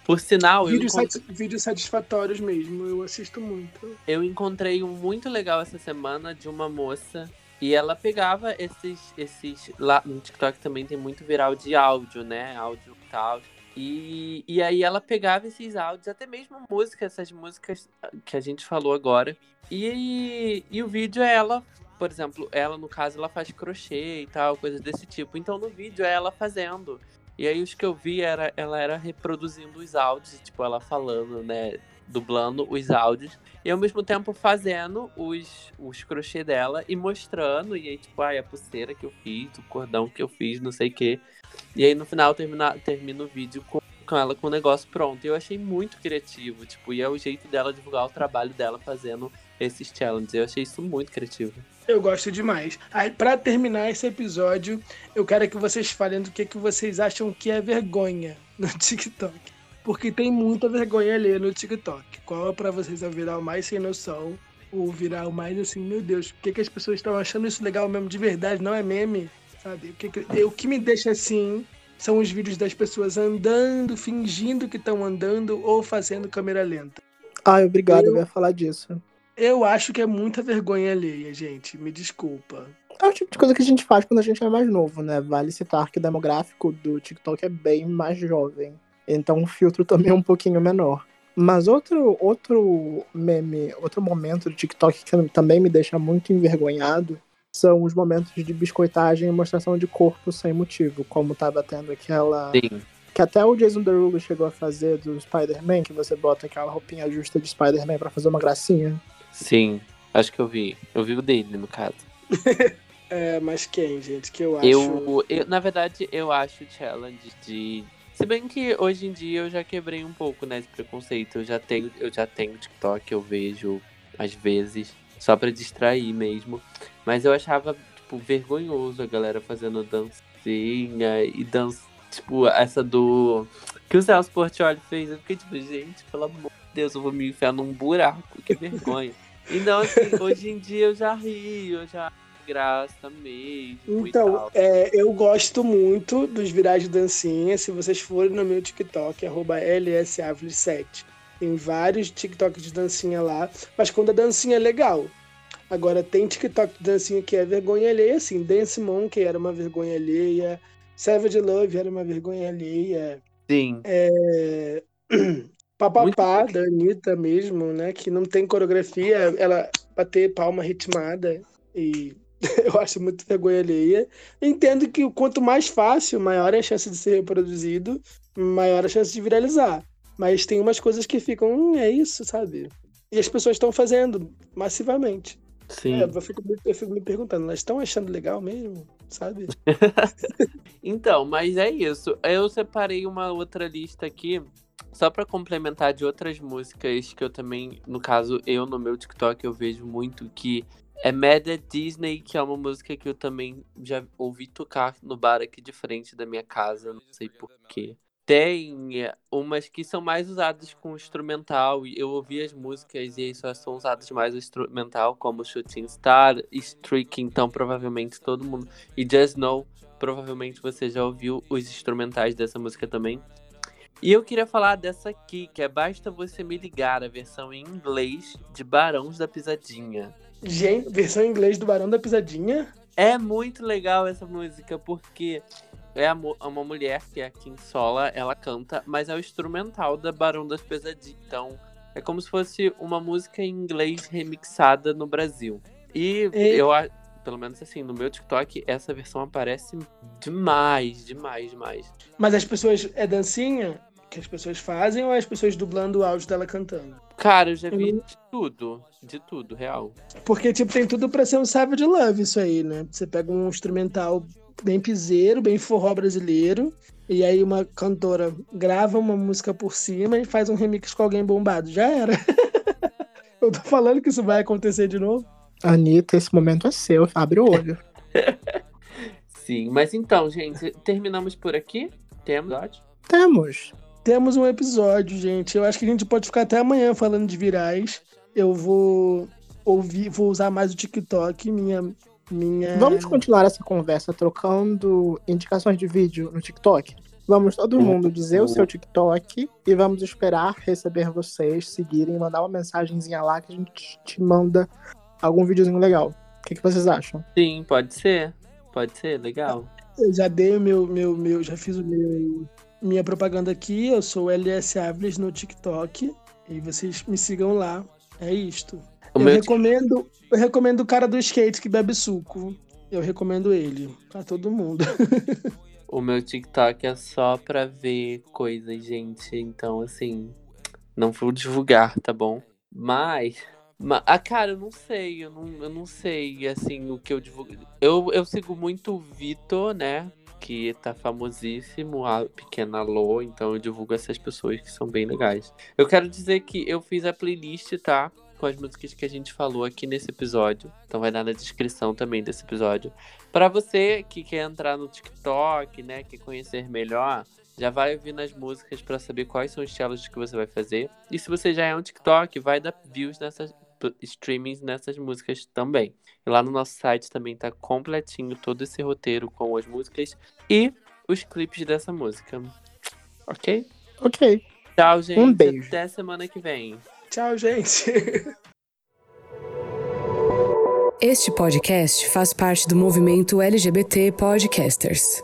Por sinal, eu, vídeos, sati- vídeos satisfatórios mesmo, eu assisto muito. eu encontrei um muito legal essa semana de uma moça. E ela pegava esses. esses lá no TikTok também tem muito viral de áudio, né? Áudio tal. E, e aí ela pegava esses áudios, até mesmo música, essas músicas que a gente falou agora. E, e o vídeo é ela, por exemplo, ela no caso ela faz crochê e tal, coisas desse tipo. Então no vídeo é ela fazendo. E aí os que eu vi era ela era reproduzindo os áudios, tipo ela falando, né, dublando os áudios e ao mesmo tempo fazendo os, os crochê dela e mostrando, e aí, tipo, ai, a pulseira que eu fiz, o cordão que eu fiz, não sei o quê. E aí no final termina, termina o vídeo com, com ela com o negócio pronto. E eu achei muito criativo, tipo, e é o jeito dela divulgar o trabalho dela fazendo esses challenges. Eu achei isso muito criativo. Eu gosto demais. Aí, pra terminar esse episódio, eu quero que vocês falem do que, que vocês acham que é vergonha no TikTok. Porque tem muita vergonha ali no TikTok. Qual é pra vocês é o viral mais sem noção? O viral mais assim, meu Deus, por que, que as pessoas estão achando isso legal mesmo de verdade? Não é meme? Sabe? O que, que- o que me deixa assim são os vídeos das pessoas andando, fingindo que estão andando ou fazendo câmera lenta. Ai, obrigado, eu Eu- ia falar disso. Eu acho que é muita vergonha alheia, gente. Me desculpa. É o tipo de coisa que a gente faz quando a gente é mais novo, né? Vale citar que o demográfico do TikTok é bem mais jovem. Então o filtro também é um pouquinho menor. Mas outro, outro meme, outro momento do TikTok que também me deixa muito envergonhado são os momentos de biscoitagem e mostração de corpo sem motivo, como tava tendo aquela. Sim. Que até o Jason Derulo chegou a fazer do Spider-Man, que você bota aquela roupinha justa de Spider-Man pra fazer uma gracinha. Sim. Acho que eu vi. Eu vi o dele, no caso. É, mas quem, gente? Que eu acho. Eu, eu, na verdade, eu acho challenge de. Se bem que hoje em dia eu já quebrei um pouco, né, esse preconceito. Eu já tenho, eu já tenho TikTok, eu vejo às vezes, só pra distrair mesmo. Mas eu achava, tipo, vergonhoso a galera fazendo dancinha e dança. Tipo, essa do. Que o Celso Portioli fez. Eu fiquei tipo, gente, pelo amor de Deus, eu vou me enfiar num buraco, que vergonha. Então, assim, hoje em dia eu já rio, eu já graça mesmo. e Então, é, eu gosto muito dos virais de dancinha. Se vocês forem no meu TikTok, arroba lsavile7, tem vários TikToks de dancinha lá, mas quando a dancinha é legal. Agora, tem TikTok de dancinha que é vergonha alheia, assim. Dance Monkey era uma vergonha alheia. Savage Love era uma vergonha alheia. Sim. É... Papapá, da Anitta mesmo, né? Que não tem coreografia, ela bater palma ritmada. E eu acho muito vergonha alheia. Entendo que quanto mais fácil, maior é a chance de ser reproduzido. maior a chance de viralizar. Mas tem umas coisas que ficam, hum, é isso, sabe? E as pessoas estão fazendo massivamente. Sim. É, eu, fico, me- eu fico me perguntando, elas estão achando legal mesmo, sabe? Então, mas é isso. Eu separei uma outra lista aqui, só pra complementar de outras músicas que eu também, no caso, eu no meu TikTok eu vejo muito que é Mad at Disney, que é uma música que eu também já ouvi tocar no bar aqui de frente da minha casa, não sei porquê. Tem é, umas que são mais usadas com instrumental, e eu ouvi as músicas e só são usadas mais instrumental, como Shooting Star, Streak, então provavelmente todo mundo. E Just Know, provavelmente você já ouviu os instrumentais dessa música também. E eu queria falar dessa aqui, que é Basta Você Me Ligar, a versão em inglês de Barões da Pisadinha. Gente, versão em inglês do Barão da Pisadinha. É muito legal essa música, porque é mu- uma mulher, que é a Kim Sola, ela canta, mas é o instrumental da Barão das Pesadinhas. Então, é como se fosse uma música em inglês remixada no Brasil. E E- eu, pelo menos assim, no meu TikTok, essa versão aparece demais, demais, demais. Mas as pessoas. É dancinha que as pessoas fazem ou é as pessoas dublando o áudio dela cantando? Cara, eu já vi de tudo, de tudo, real. Porque, tipo, tem tudo pra ser um Savage Love isso aí, né? Você pega um instrumental bem piseiro, bem forró brasileiro, e aí uma cantora grava uma música por cima e faz um remix com alguém bombado. Já era. Eu tô falando que isso vai acontecer de novo. Anitta, esse momento é seu. Abre o olho. Sim, mas então, gente, terminamos por aqui. Temos. Temos. Temos um episódio, gente. Eu acho que a gente pode ficar até amanhã falando de virais. Eu vou ouvir, vou usar mais o TikTok, minha. minha... Vamos continuar essa conversa trocando indicações de vídeo no TikTok? Vamos todo mundo dizer o seu TikTok e vamos esperar receber vocês, seguirem, mandar uma mensagenzinha lá que a gente te manda algum videozinho legal. O que, que vocês acham? Sim, pode ser. Pode ser, legal. Eu já dei o meu, meu, meu, já fiz o meu, minha propaganda aqui. Eu sou o LS Aviles no TikTok. E vocês me sigam lá. É isto. O eu recomendo, eu recomendo o cara do skate que bebe suco. Eu recomendo ele pra todo mundo. O meu TikTok é só pra ver coisas, gente. Então, assim, não vou divulgar, tá bom? Mas. ma- Ah, cara, eu não sei, eu não, eu não sei, assim, o que eu divulgo. Eu, eu sigo muito o Vitor, né? Que tá famosíssimo, a pequena Lô, então eu divulgo essas pessoas que são bem legais. Eu quero dizer que eu fiz a playlist, tá? Com as músicas que a gente falou aqui nesse episódio. Então vai dar na descrição também desse episódio. Pra você que quer entrar no TikTok, né, quer conhecer melhor, já vai ouvir nas músicas pra saber quais são os challenges que você vai fazer. E se você já é um TikTok, vai dar views nessas streamings nessas músicas também. E lá no nosso site também tá completinho todo esse roteiro com as músicas e os clipes dessa música. OK? Ok. Tchau, gente. Um beijo. Até semana que vem. Tchau, gente. Este podcast faz parte do movimento LGBT Podcasters.